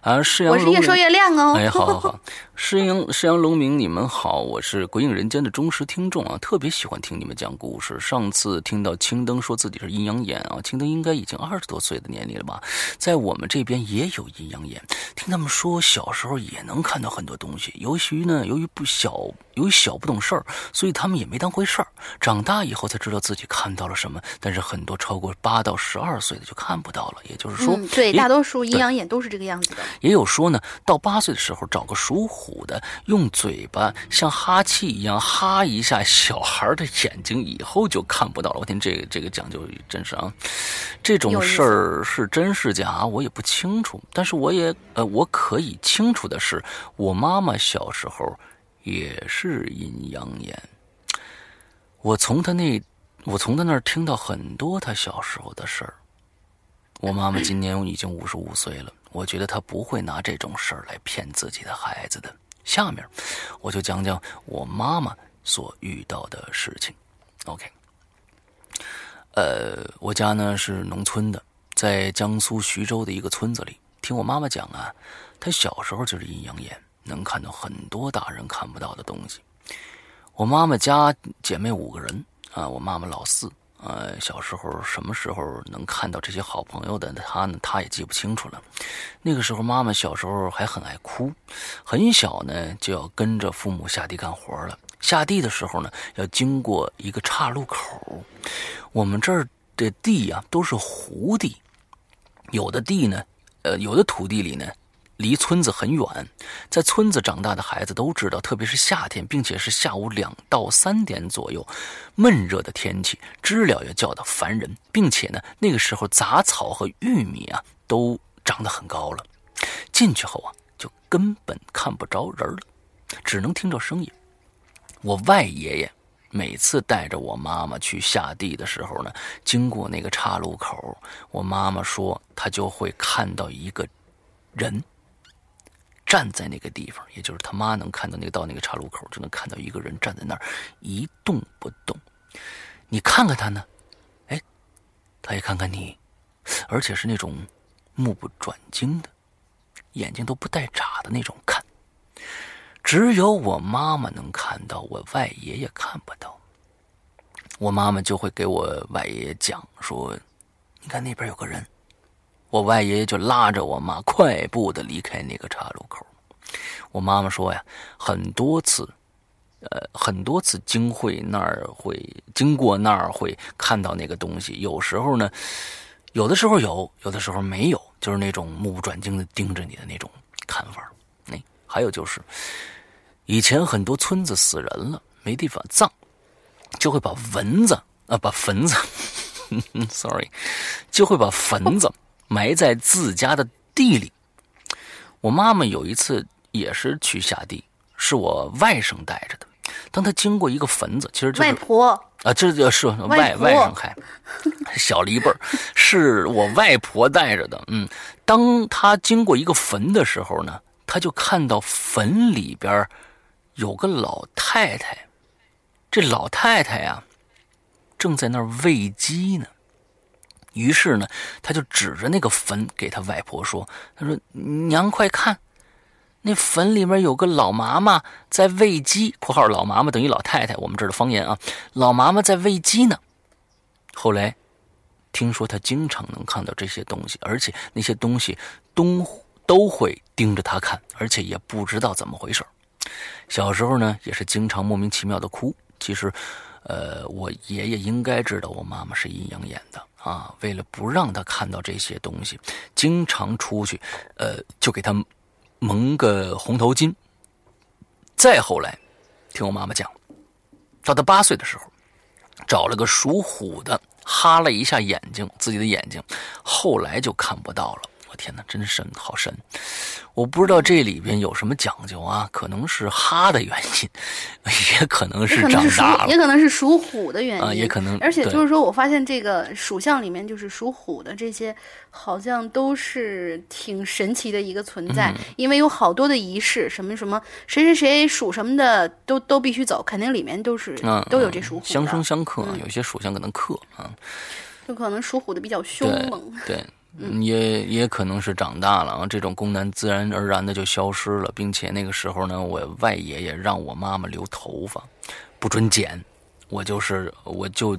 啊，是阳龙。月亮哦，哎，好好好，诗阳诗阳龙明，你们好，我是鬼影人间的忠实听众啊，特别喜欢听你们讲故事。上次听到青灯说自己是阴阳眼啊，青灯应该已经二十多岁的年龄了吧，在我们这边也有阴阳眼，听他们说小时候也能看到很多东西。尤其呢，由于不小，由于小不懂事儿，所以他们也没当回事儿。长大以后才知道自己看到了什么，但是很多超过八到十二岁的就看不到了。也就是说，对，大多数阴阳眼都是这个样子的。也有说呢，到。到八岁的时候，找个属虎的，用嘴巴像哈气一样哈一下小孩的眼睛，以后就看不到了。我天，这个这个讲究真是啊！这种事儿是真是假，我也不清楚。但是我也呃，我可以清楚的是，我妈妈小时候也是阴阳眼。我从她那，我从她那儿听到很多她小时候的事儿。我妈妈今年已经五十五岁了，我觉得他不会拿这种事儿来骗自己的孩子的。下面，我就讲讲我妈妈所遇到的事情。OK，呃，我家呢是农村的，在江苏徐州的一个村子里。听我妈妈讲啊，她小时候就是阴阳眼，能看到很多大人看不到的东西。我妈妈家姐妹五个人啊，我妈妈老四。呃，小时候什么时候能看到这些好朋友的他呢？他也记不清楚了。那个时候，妈妈小时候还很爱哭，很小呢就要跟着父母下地干活了。下地的时候呢，要经过一个岔路口。我们这儿的地呀都是湖地，有的地呢，呃，有的土地里呢。离村子很远，在村子长大的孩子都知道，特别是夏天，并且是下午两到三点左右，闷热的天气，知了也叫得烦人，并且呢，那个时候杂草和玉米啊都长得很高了。进去后啊，就根本看不着人了，只能听着声音。我外爷爷每次带着我妈妈去下地的时候呢，经过那个岔路口，我妈妈说她就会看到一个人。站在那个地方，也就是他妈能看到那个到那个岔路口，就能看到一个人站在那儿一动不动。你看看他呢，哎，他也看看你，而且是那种目不转睛的，眼睛都不带眨的那种看。只有我妈妈能看到，我外爷爷看不到。我妈妈就会给我外爷爷讲说：“你看那边有个人。”我外爷爷就拉着我妈快步的离开那个岔路口。我妈妈说呀，很多次，呃，很多次经会那儿会经过那儿会看到那个东西。有时候呢，有的时候有，有的时候没有，就是那种目不转睛的盯着你的那种看法。那还有就是，以前很多村子死人了没地方葬，就会把蚊子啊，把坟子，sorry，就会把坟子。埋在自家的地里。我妈妈有一次也是去下地，是我外甥带着的。当他经过一个坟子，其实就是外婆啊，这就是外外甥还小了一辈儿，是我外婆带着的。嗯，当他经过一个坟的时候呢，他就看到坟里边有个老太太，这老太太呀，正在那儿喂鸡呢。于是呢，他就指着那个坟给他外婆说：“他说娘快看，那坟里面有个老妈妈在喂鸡。”（括号老妈妈等于老太太，我们这儿的方言啊。）老妈妈在喂鸡呢。后来听说他经常能看到这些东西，而且那些东西都都会盯着他看，而且也不知道怎么回事小时候呢，也是经常莫名其妙的哭。其实，呃，我爷爷应该知道我妈妈是阴阳眼的。啊，为了不让他看到这些东西，经常出去，呃，就给他蒙个红头巾。再后来，听我妈妈讲，到他八岁的时候，找了个属虎的，哈了一下眼睛，自己的眼睛，后来就看不到了。天哪，真神，好神！我不知道这里边有什么讲究啊？可能是哈的原因，也可能是长大了，也可能是属虎的原因啊，也可能。而且就是说我发现这个属相里面，就是属虎的这些，好像都是挺神奇的一个存在，因为有好多的仪式，什么什么谁谁谁属什么的，都都必须走，肯定里面都是都有这属虎。相生相克，有些属相可能克啊，就可能属虎的比较凶猛。对。也也可能是长大了啊，这种功能自然而然的就消失了，并且那个时候呢，我外爷爷让我妈妈留头发，不准剪，我就是我就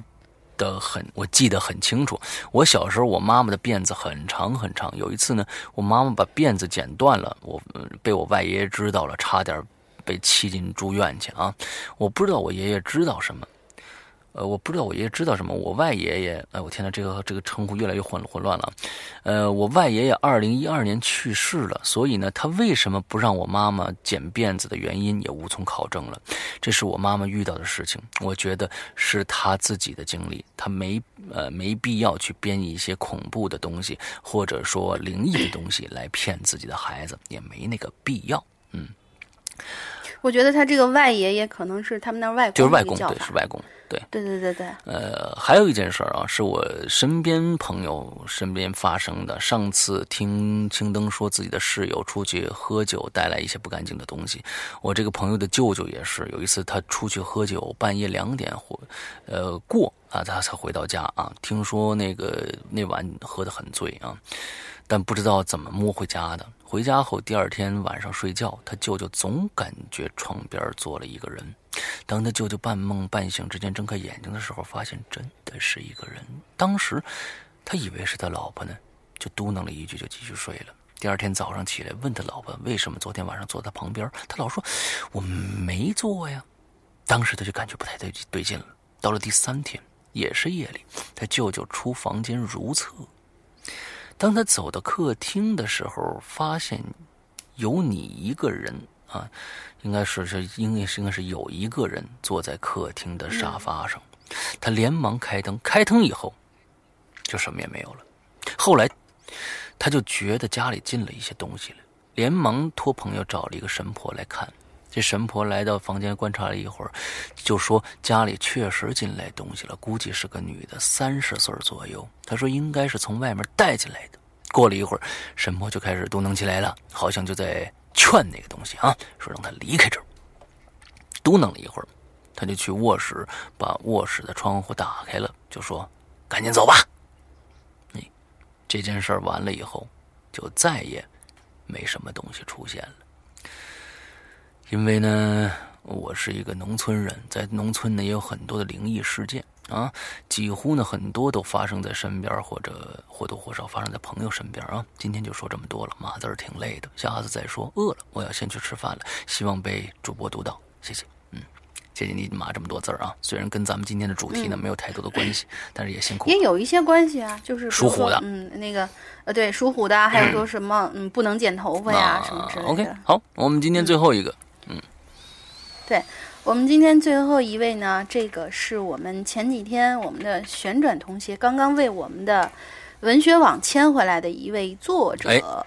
的很，我记得很清楚。我小时候，我妈妈的辫子很长很长，有一次呢，我妈妈把辫子剪断了，我被我外爷爷知道了，差点被气进住院去啊！我不知道我爷爷知道什么。呃，我不知道我爷爷知道什么。我外爷爷，哎，我天呐，这个这个称呼越来越混混乱了。呃，我外爷爷二零一二年去世了，所以呢，他为什么不让我妈妈剪辫子的原因也无从考证了。这是我妈妈遇到的事情，我觉得是他自己的经历，他没呃没必要去编一些恐怖的东西或者说灵异的东西来骗自己的孩子，也没那个必要。嗯。我觉得他这个外爷爷可能是他们那外公，就是外公，对，是外公，对，对对对对。呃，还有一件事儿啊，是我身边朋友身边发生的。上次听青灯说自己的室友出去喝酒，带来一些不干净的东西。我这个朋友的舅舅也是，有一次他出去喝酒，半夜两点回，呃过啊，他才回到家啊。听说那个那晚喝得很醉啊。但不知道怎么摸回家的。回家后，第二天晚上睡觉，他舅舅总感觉床边坐了一个人。当他舅舅半梦半醒之间睁开眼睛的时候，发现真的是一个人。当时他以为是他老婆呢，就嘟囔了一句，就继续睡了。第二天早上起来，问他老婆为什么昨天晚上坐他旁边，他老说我没坐呀。当时他就感觉不太对对劲了。到了第三天，也是夜里，他舅舅出房间如厕。当他走到客厅的时候，发现有你一个人啊，应该是是应该是应该是有一个人坐在客厅的沙发上。他连忙开灯，开灯以后就什么也没有了。后来他就觉得家里进了一些东西了，连忙托朋友找了一个神婆来看。这神婆来到房间观察了一会儿，就说家里确实进来东西了，估计是个女的，三十岁左右。她说应该是从外面带进来的。过了一会儿，神婆就开始嘟囔起来了，好像就在劝那个东西啊，说让他离开这儿。嘟囔了一会儿，他就去卧室，把卧室的窗户打开了，就说：“赶紧走吧。”你这件事完了以后，就再也没什么东西出现了。因为呢，我是一个农村人，在农村呢也有很多的灵异事件啊，几乎呢很多都发生在身边，或者或多或少发生在朋友身边啊。今天就说这么多了，码字儿挺累的，下次再说。饿了，我要先去吃饭了。希望被主播读到，谢谢。嗯，谢谢你码这么多字儿啊。虽然跟咱们今天的主题呢没有太多的关系，但是也辛苦。也有一些关系啊，就是属虎的，嗯，那个呃，对，属虎的，还有说什么嗯不能剪头发呀什么之类的。OK，好，我们今天最后一个。对我们今天最后一位呢，这个是我们前几天我们的旋转同学刚刚为我们的文学网签回来的一位作者，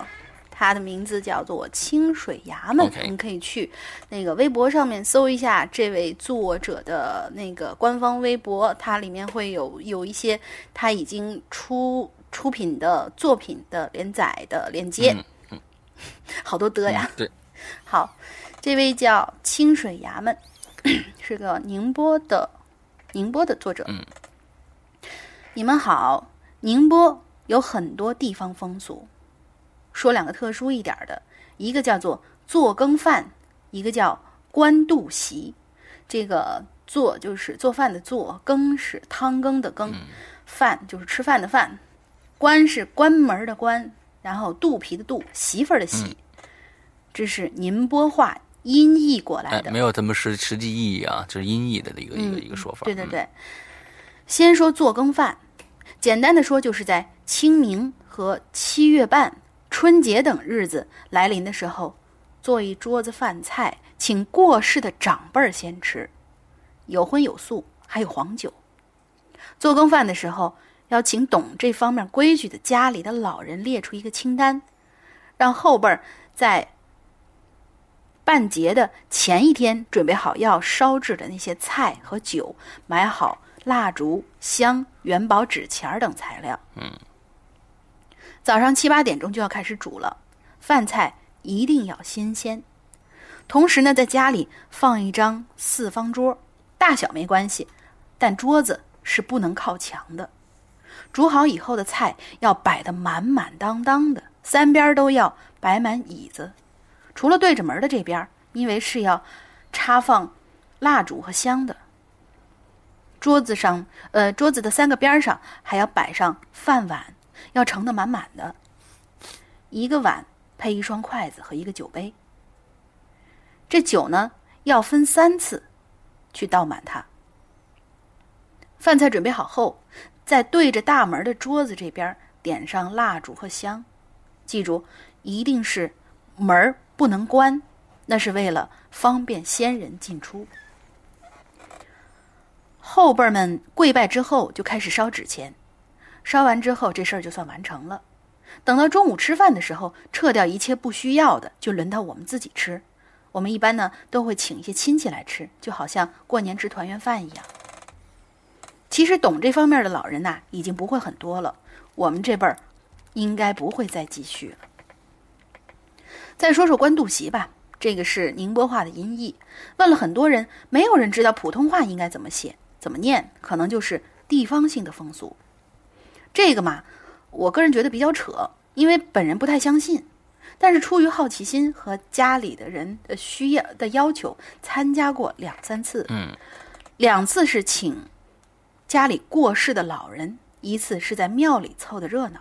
他的名字叫做清水衙门，你可以去那个微博上面搜一下这位作者的那个官方微博，它里面会有有一些他已经出出品的作品的连载的链接，好多的呀，对，好。这位叫清水衙门，是个宁波的宁波的作者。嗯，你们好，宁波有很多地方风俗，说两个特殊一点的，一个叫做做羹饭，一个叫官渡席。这个做就是做饭的做，羹是汤羹的羹，饭就是吃饭的饭，关是关门的关，然后肚皮的肚，媳妇儿的媳。这是宁波话。音译过来的，没有什么实实际意义啊，就是音译的一个一个一个说法。对对对，先说做羹饭，简单的说，就是在清明和七月半、春节等日子来临的时候，做一桌子饭菜，请过世的长辈儿先吃，有荤有素，还有黄酒。做羹饭的时候，要请懂这方面规矩的家里的老人列出一个清单，让后辈儿在。办节的前一天，准备好要烧制的那些菜和酒，买好蜡烛、香、元宝、纸钱等材料。嗯，早上七八点钟就要开始煮了，饭菜一定要新鲜。同时呢，在家里放一张四方桌，大小没关系，但桌子是不能靠墙的。煮好以后的菜要摆得满满当当的，三边都要摆满椅子。除了对着门的这边，因为是要插放蜡烛和香的，桌子上，呃，桌子的三个边上还要摆上饭碗，要盛得满满的。一个碗配一双筷子和一个酒杯。这酒呢，要分三次去倒满它。饭菜准备好后，在对着大门的桌子这边点上蜡烛和香。记住，一定是门不能关，那是为了方便先人进出。后辈们跪拜之后，就开始烧纸钱。烧完之后，这事儿就算完成了。等到中午吃饭的时候，撤掉一切不需要的，就轮到我们自己吃。我们一般呢都会请一些亲戚来吃，就好像过年吃团圆饭一样。其实懂这方面的老人呐，已经不会很多了。我们这辈儿应该不会再继续了。再说说官渡席吧，这个是宁波话的音译。问了很多人，没有人知道普通话应该怎么写、怎么念，可能就是地方性的风俗。这个嘛，我个人觉得比较扯，因为本人不太相信。但是出于好奇心和家里的人的需要的要求，参加过两三次。嗯，两次是请家里过世的老人，一次是在庙里凑的热闹。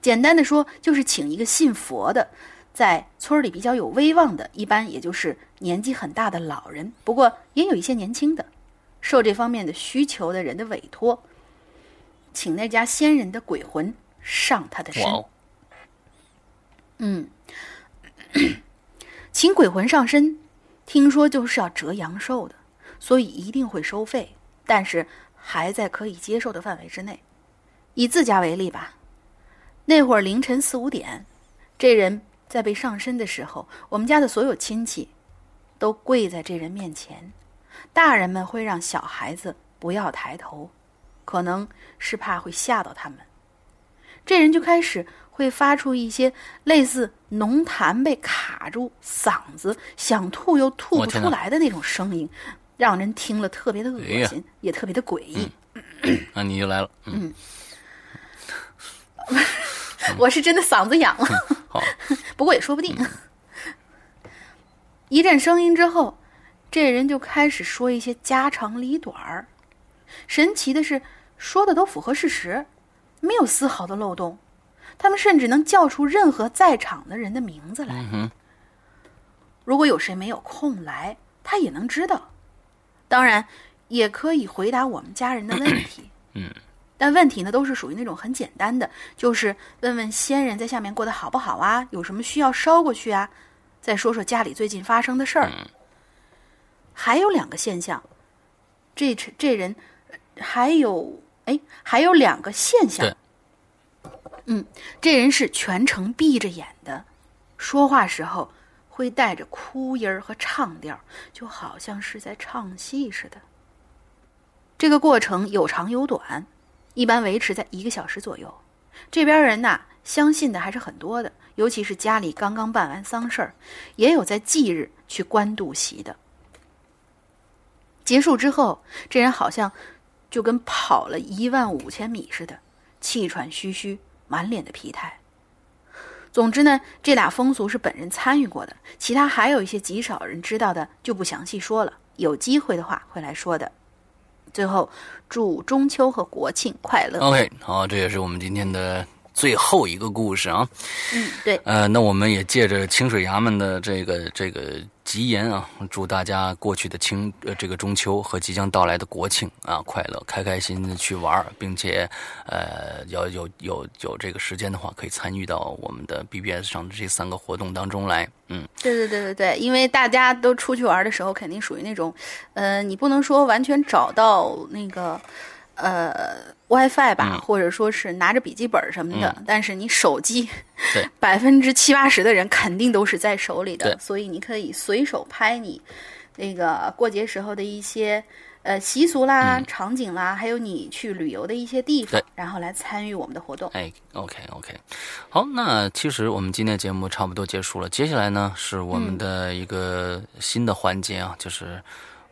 简单的说，就是请一个信佛的，在村里比较有威望的，一般也就是年纪很大的老人，不过也有一些年轻的，受这方面的需求的人的委托，请那家仙人的鬼魂上他的身。嗯，请鬼魂上身，听说就是要折阳寿的，所以一定会收费，但是还在可以接受的范围之内。以自家为例吧，那会儿凌晨四五点，这人在被上身的时候，我们家的所有亲戚都跪在这人面前，大人们会让小孩子不要抬头，可能是怕会吓到他们。这人就开始。会发出一些类似浓痰被卡住嗓子，想吐又吐不出来的那种声音，让人听了特别的恶心，也特别的诡异。那你就来了。嗯，我是真的嗓子痒了。好，不过也说不定。一阵声音之后，这人就开始说一些家长里短儿。神奇的是，说的都符合事实，没有丝毫的漏洞。他们甚至能叫出任何在场的人的名字来。如果有谁没有空来，他也能知道。当然，也可以回答我们家人的问题。嗯，但问题呢，都是属于那种很简单的，就是问问先人在下面过得好不好啊，有什么需要捎过去啊，再说说家里最近发生的事儿。还有两个现象，这这人还有哎，还有两个现象。嗯，这人是全程闭着眼的，说话时候会带着哭音儿和唱调，就好像是在唱戏似的。这个过程有长有短，一般维持在一个小时左右。这边人呐，相信的还是很多的，尤其是家里刚刚办完丧事儿，也有在忌日去官渡席的。结束之后，这人好像就跟跑了一万五千米似的，气喘吁吁。满脸的疲态。总之呢，这俩风俗是本人参与过的，其他还有一些极少人知道的，就不详细说了。有机会的话会来说的。最后，祝中秋和国庆快乐。OK，好，这也是我们今天的最后一个故事啊。嗯，对。呃，那我们也借着清水衙门的这个这个。吉言啊！祝大家过去的清呃这个中秋和即将到来的国庆啊快乐，开开心心的去玩，并且呃要有有有这个时间的话，可以参与到我们的 BBS 上的这三个活动当中来。嗯，对对对对对，因为大家都出去玩的时候，肯定属于那种，呃，你不能说完全找到那个。呃，WiFi 吧，或者说是拿着笔记本什么的，但是你手机，百分之七八十的人肯定都是在手里的，所以你可以随手拍你那个过节时候的一些呃习俗啦、场景啦，还有你去旅游的一些地方，然后来参与我们的活动。哎，OK OK，好，那其实我们今天节目差不多结束了，接下来呢是我们的一个新的环节啊，就是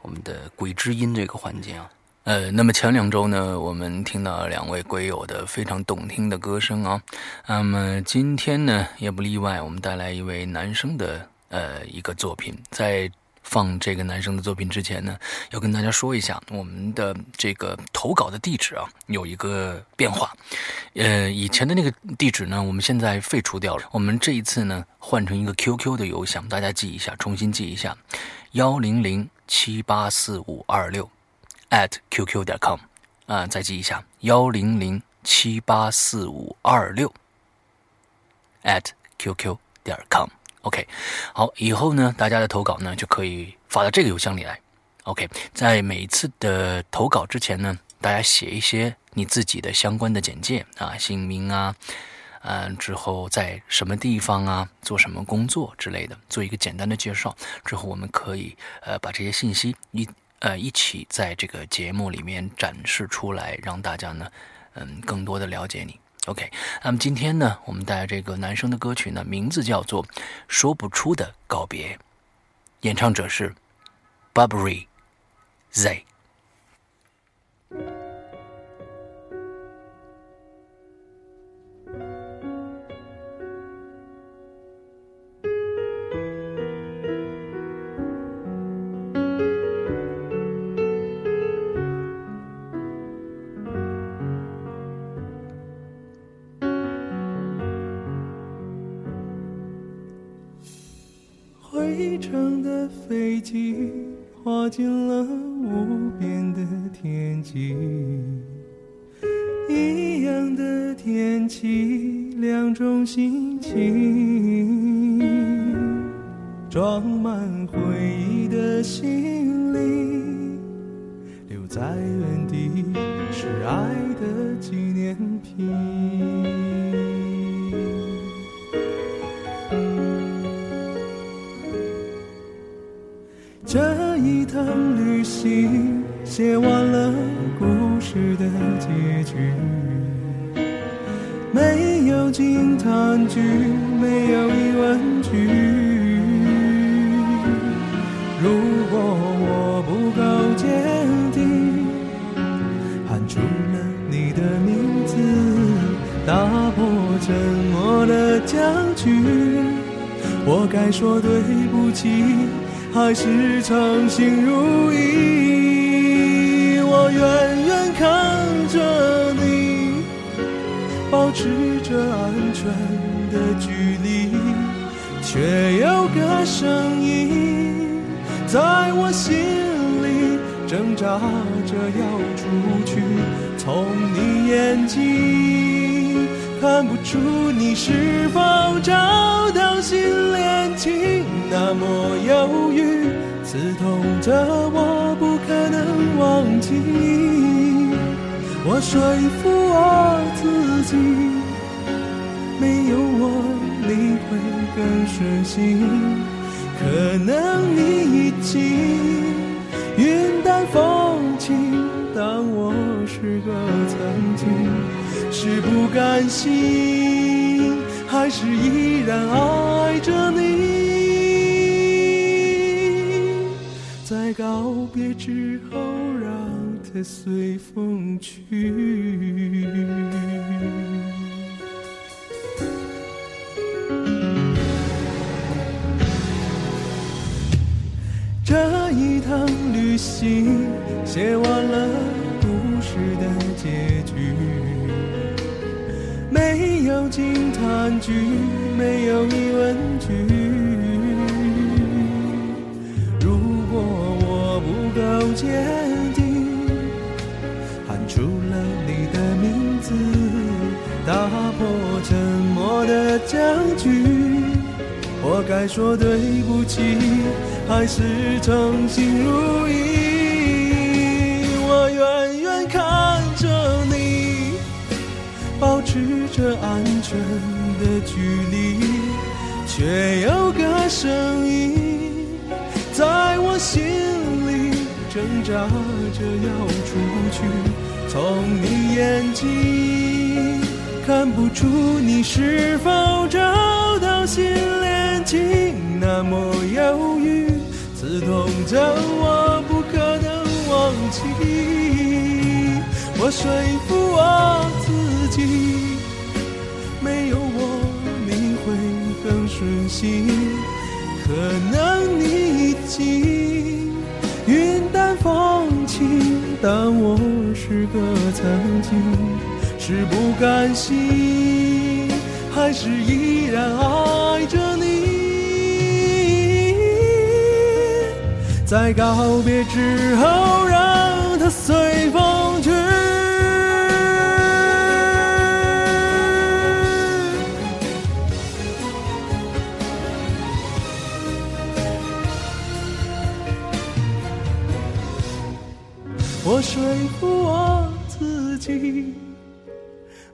我们的鬼之音这个环节啊。呃，那么前两周呢，我们听到两位鬼友的非常动听的歌声啊。那么今天呢，也不例外，我们带来一位男生的呃一个作品。在放这个男生的作品之前呢，要跟大家说一下，我们的这个投稿的地址啊有一个变化。呃，以前的那个地址呢，我们现在废除掉了。我们这一次呢，换成一个 QQ 的邮箱，大家记一下，重新记一下：幺零零七八四五二六。At qq 点 com，啊，再记一下幺零零七八四五二六 at qq 点 com。OK，好，以后呢，大家的投稿呢就可以发到这个邮箱里来。OK，在每一次的投稿之前呢，大家写一些你自己的相关的简介啊，姓名啊，嗯，之后在什么地方啊，做什么工作之类的，做一个简单的介绍。之后我们可以呃把这些信息一呃一起在这个节目里面展示出来，让大家呢嗯更多的了解你。OK，那么今天呢，我们带来这个男生的歌曲呢，名字叫做《说不出的告别》，演唱者是 Burberry Z。飞机，划进了无边的天际。一样的天气，两种心情，装满回忆的行李，留在原地是爱的纪念品。这一趟旅行写完了故事的结局，没有惊叹句，没有疑问句。如果我不够坚定，喊出了你的名字，打破沉默的僵局，我该说对不起。还是称心如意，我远远看着你，保持着安全的距离，却有个声音在我心里挣扎着要出去。从你眼睛看不出你是否找到心连情。那么忧郁，刺痛着我，不可能忘记。我说服我自己，没有我你会更顺心。可能你已经云淡风轻，当我是个曾经，是不甘心，还是依然爱着你？在告别之后，让它随风去。这一趟旅行写完了故事的，没有惊叹句，没有疑问句。如果我不够坚定，喊出了你的名字，打破沉默的僵局。我该说对不起，还是称心如意？我远远看着你，保持着安全的距离，却有个声音在我心里。挣扎着要出去，从你眼睛看不出你是否找到心连情，那么忧郁，刺痛着我，不可能忘记。我说服我自己，没有我你会更顺心，可能你已经。云淡风轻，但我是个曾经，是不甘心，还是依然爱着你？在告别之后，让。它随风说服我自己，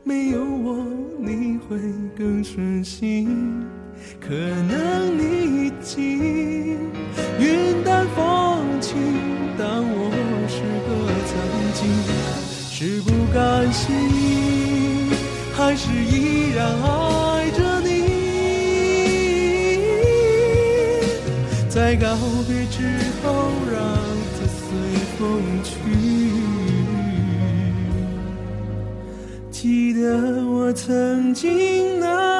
没有我你会更顺心。可能你已经云淡风轻，当我是个曾经，是不甘心，还是依然爱着你？在告别之后，让它随风记得我曾经那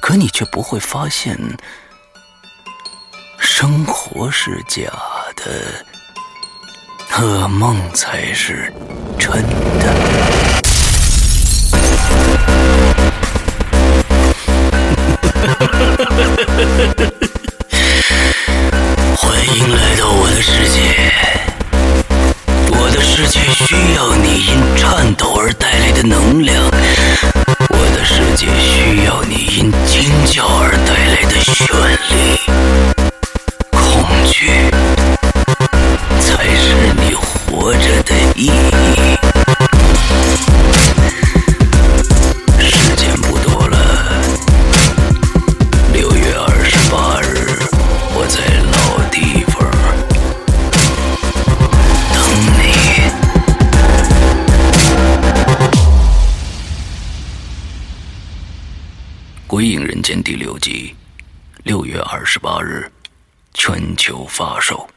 可你却不会发现，生活是假的，噩梦才是真的。欢迎来到我的世界，我的世界需要你因颤抖而带来的能量。我的世界需要你因惊叫而带来的绚丽，恐惧才是你活着的意义。六月二十八日，全球发售。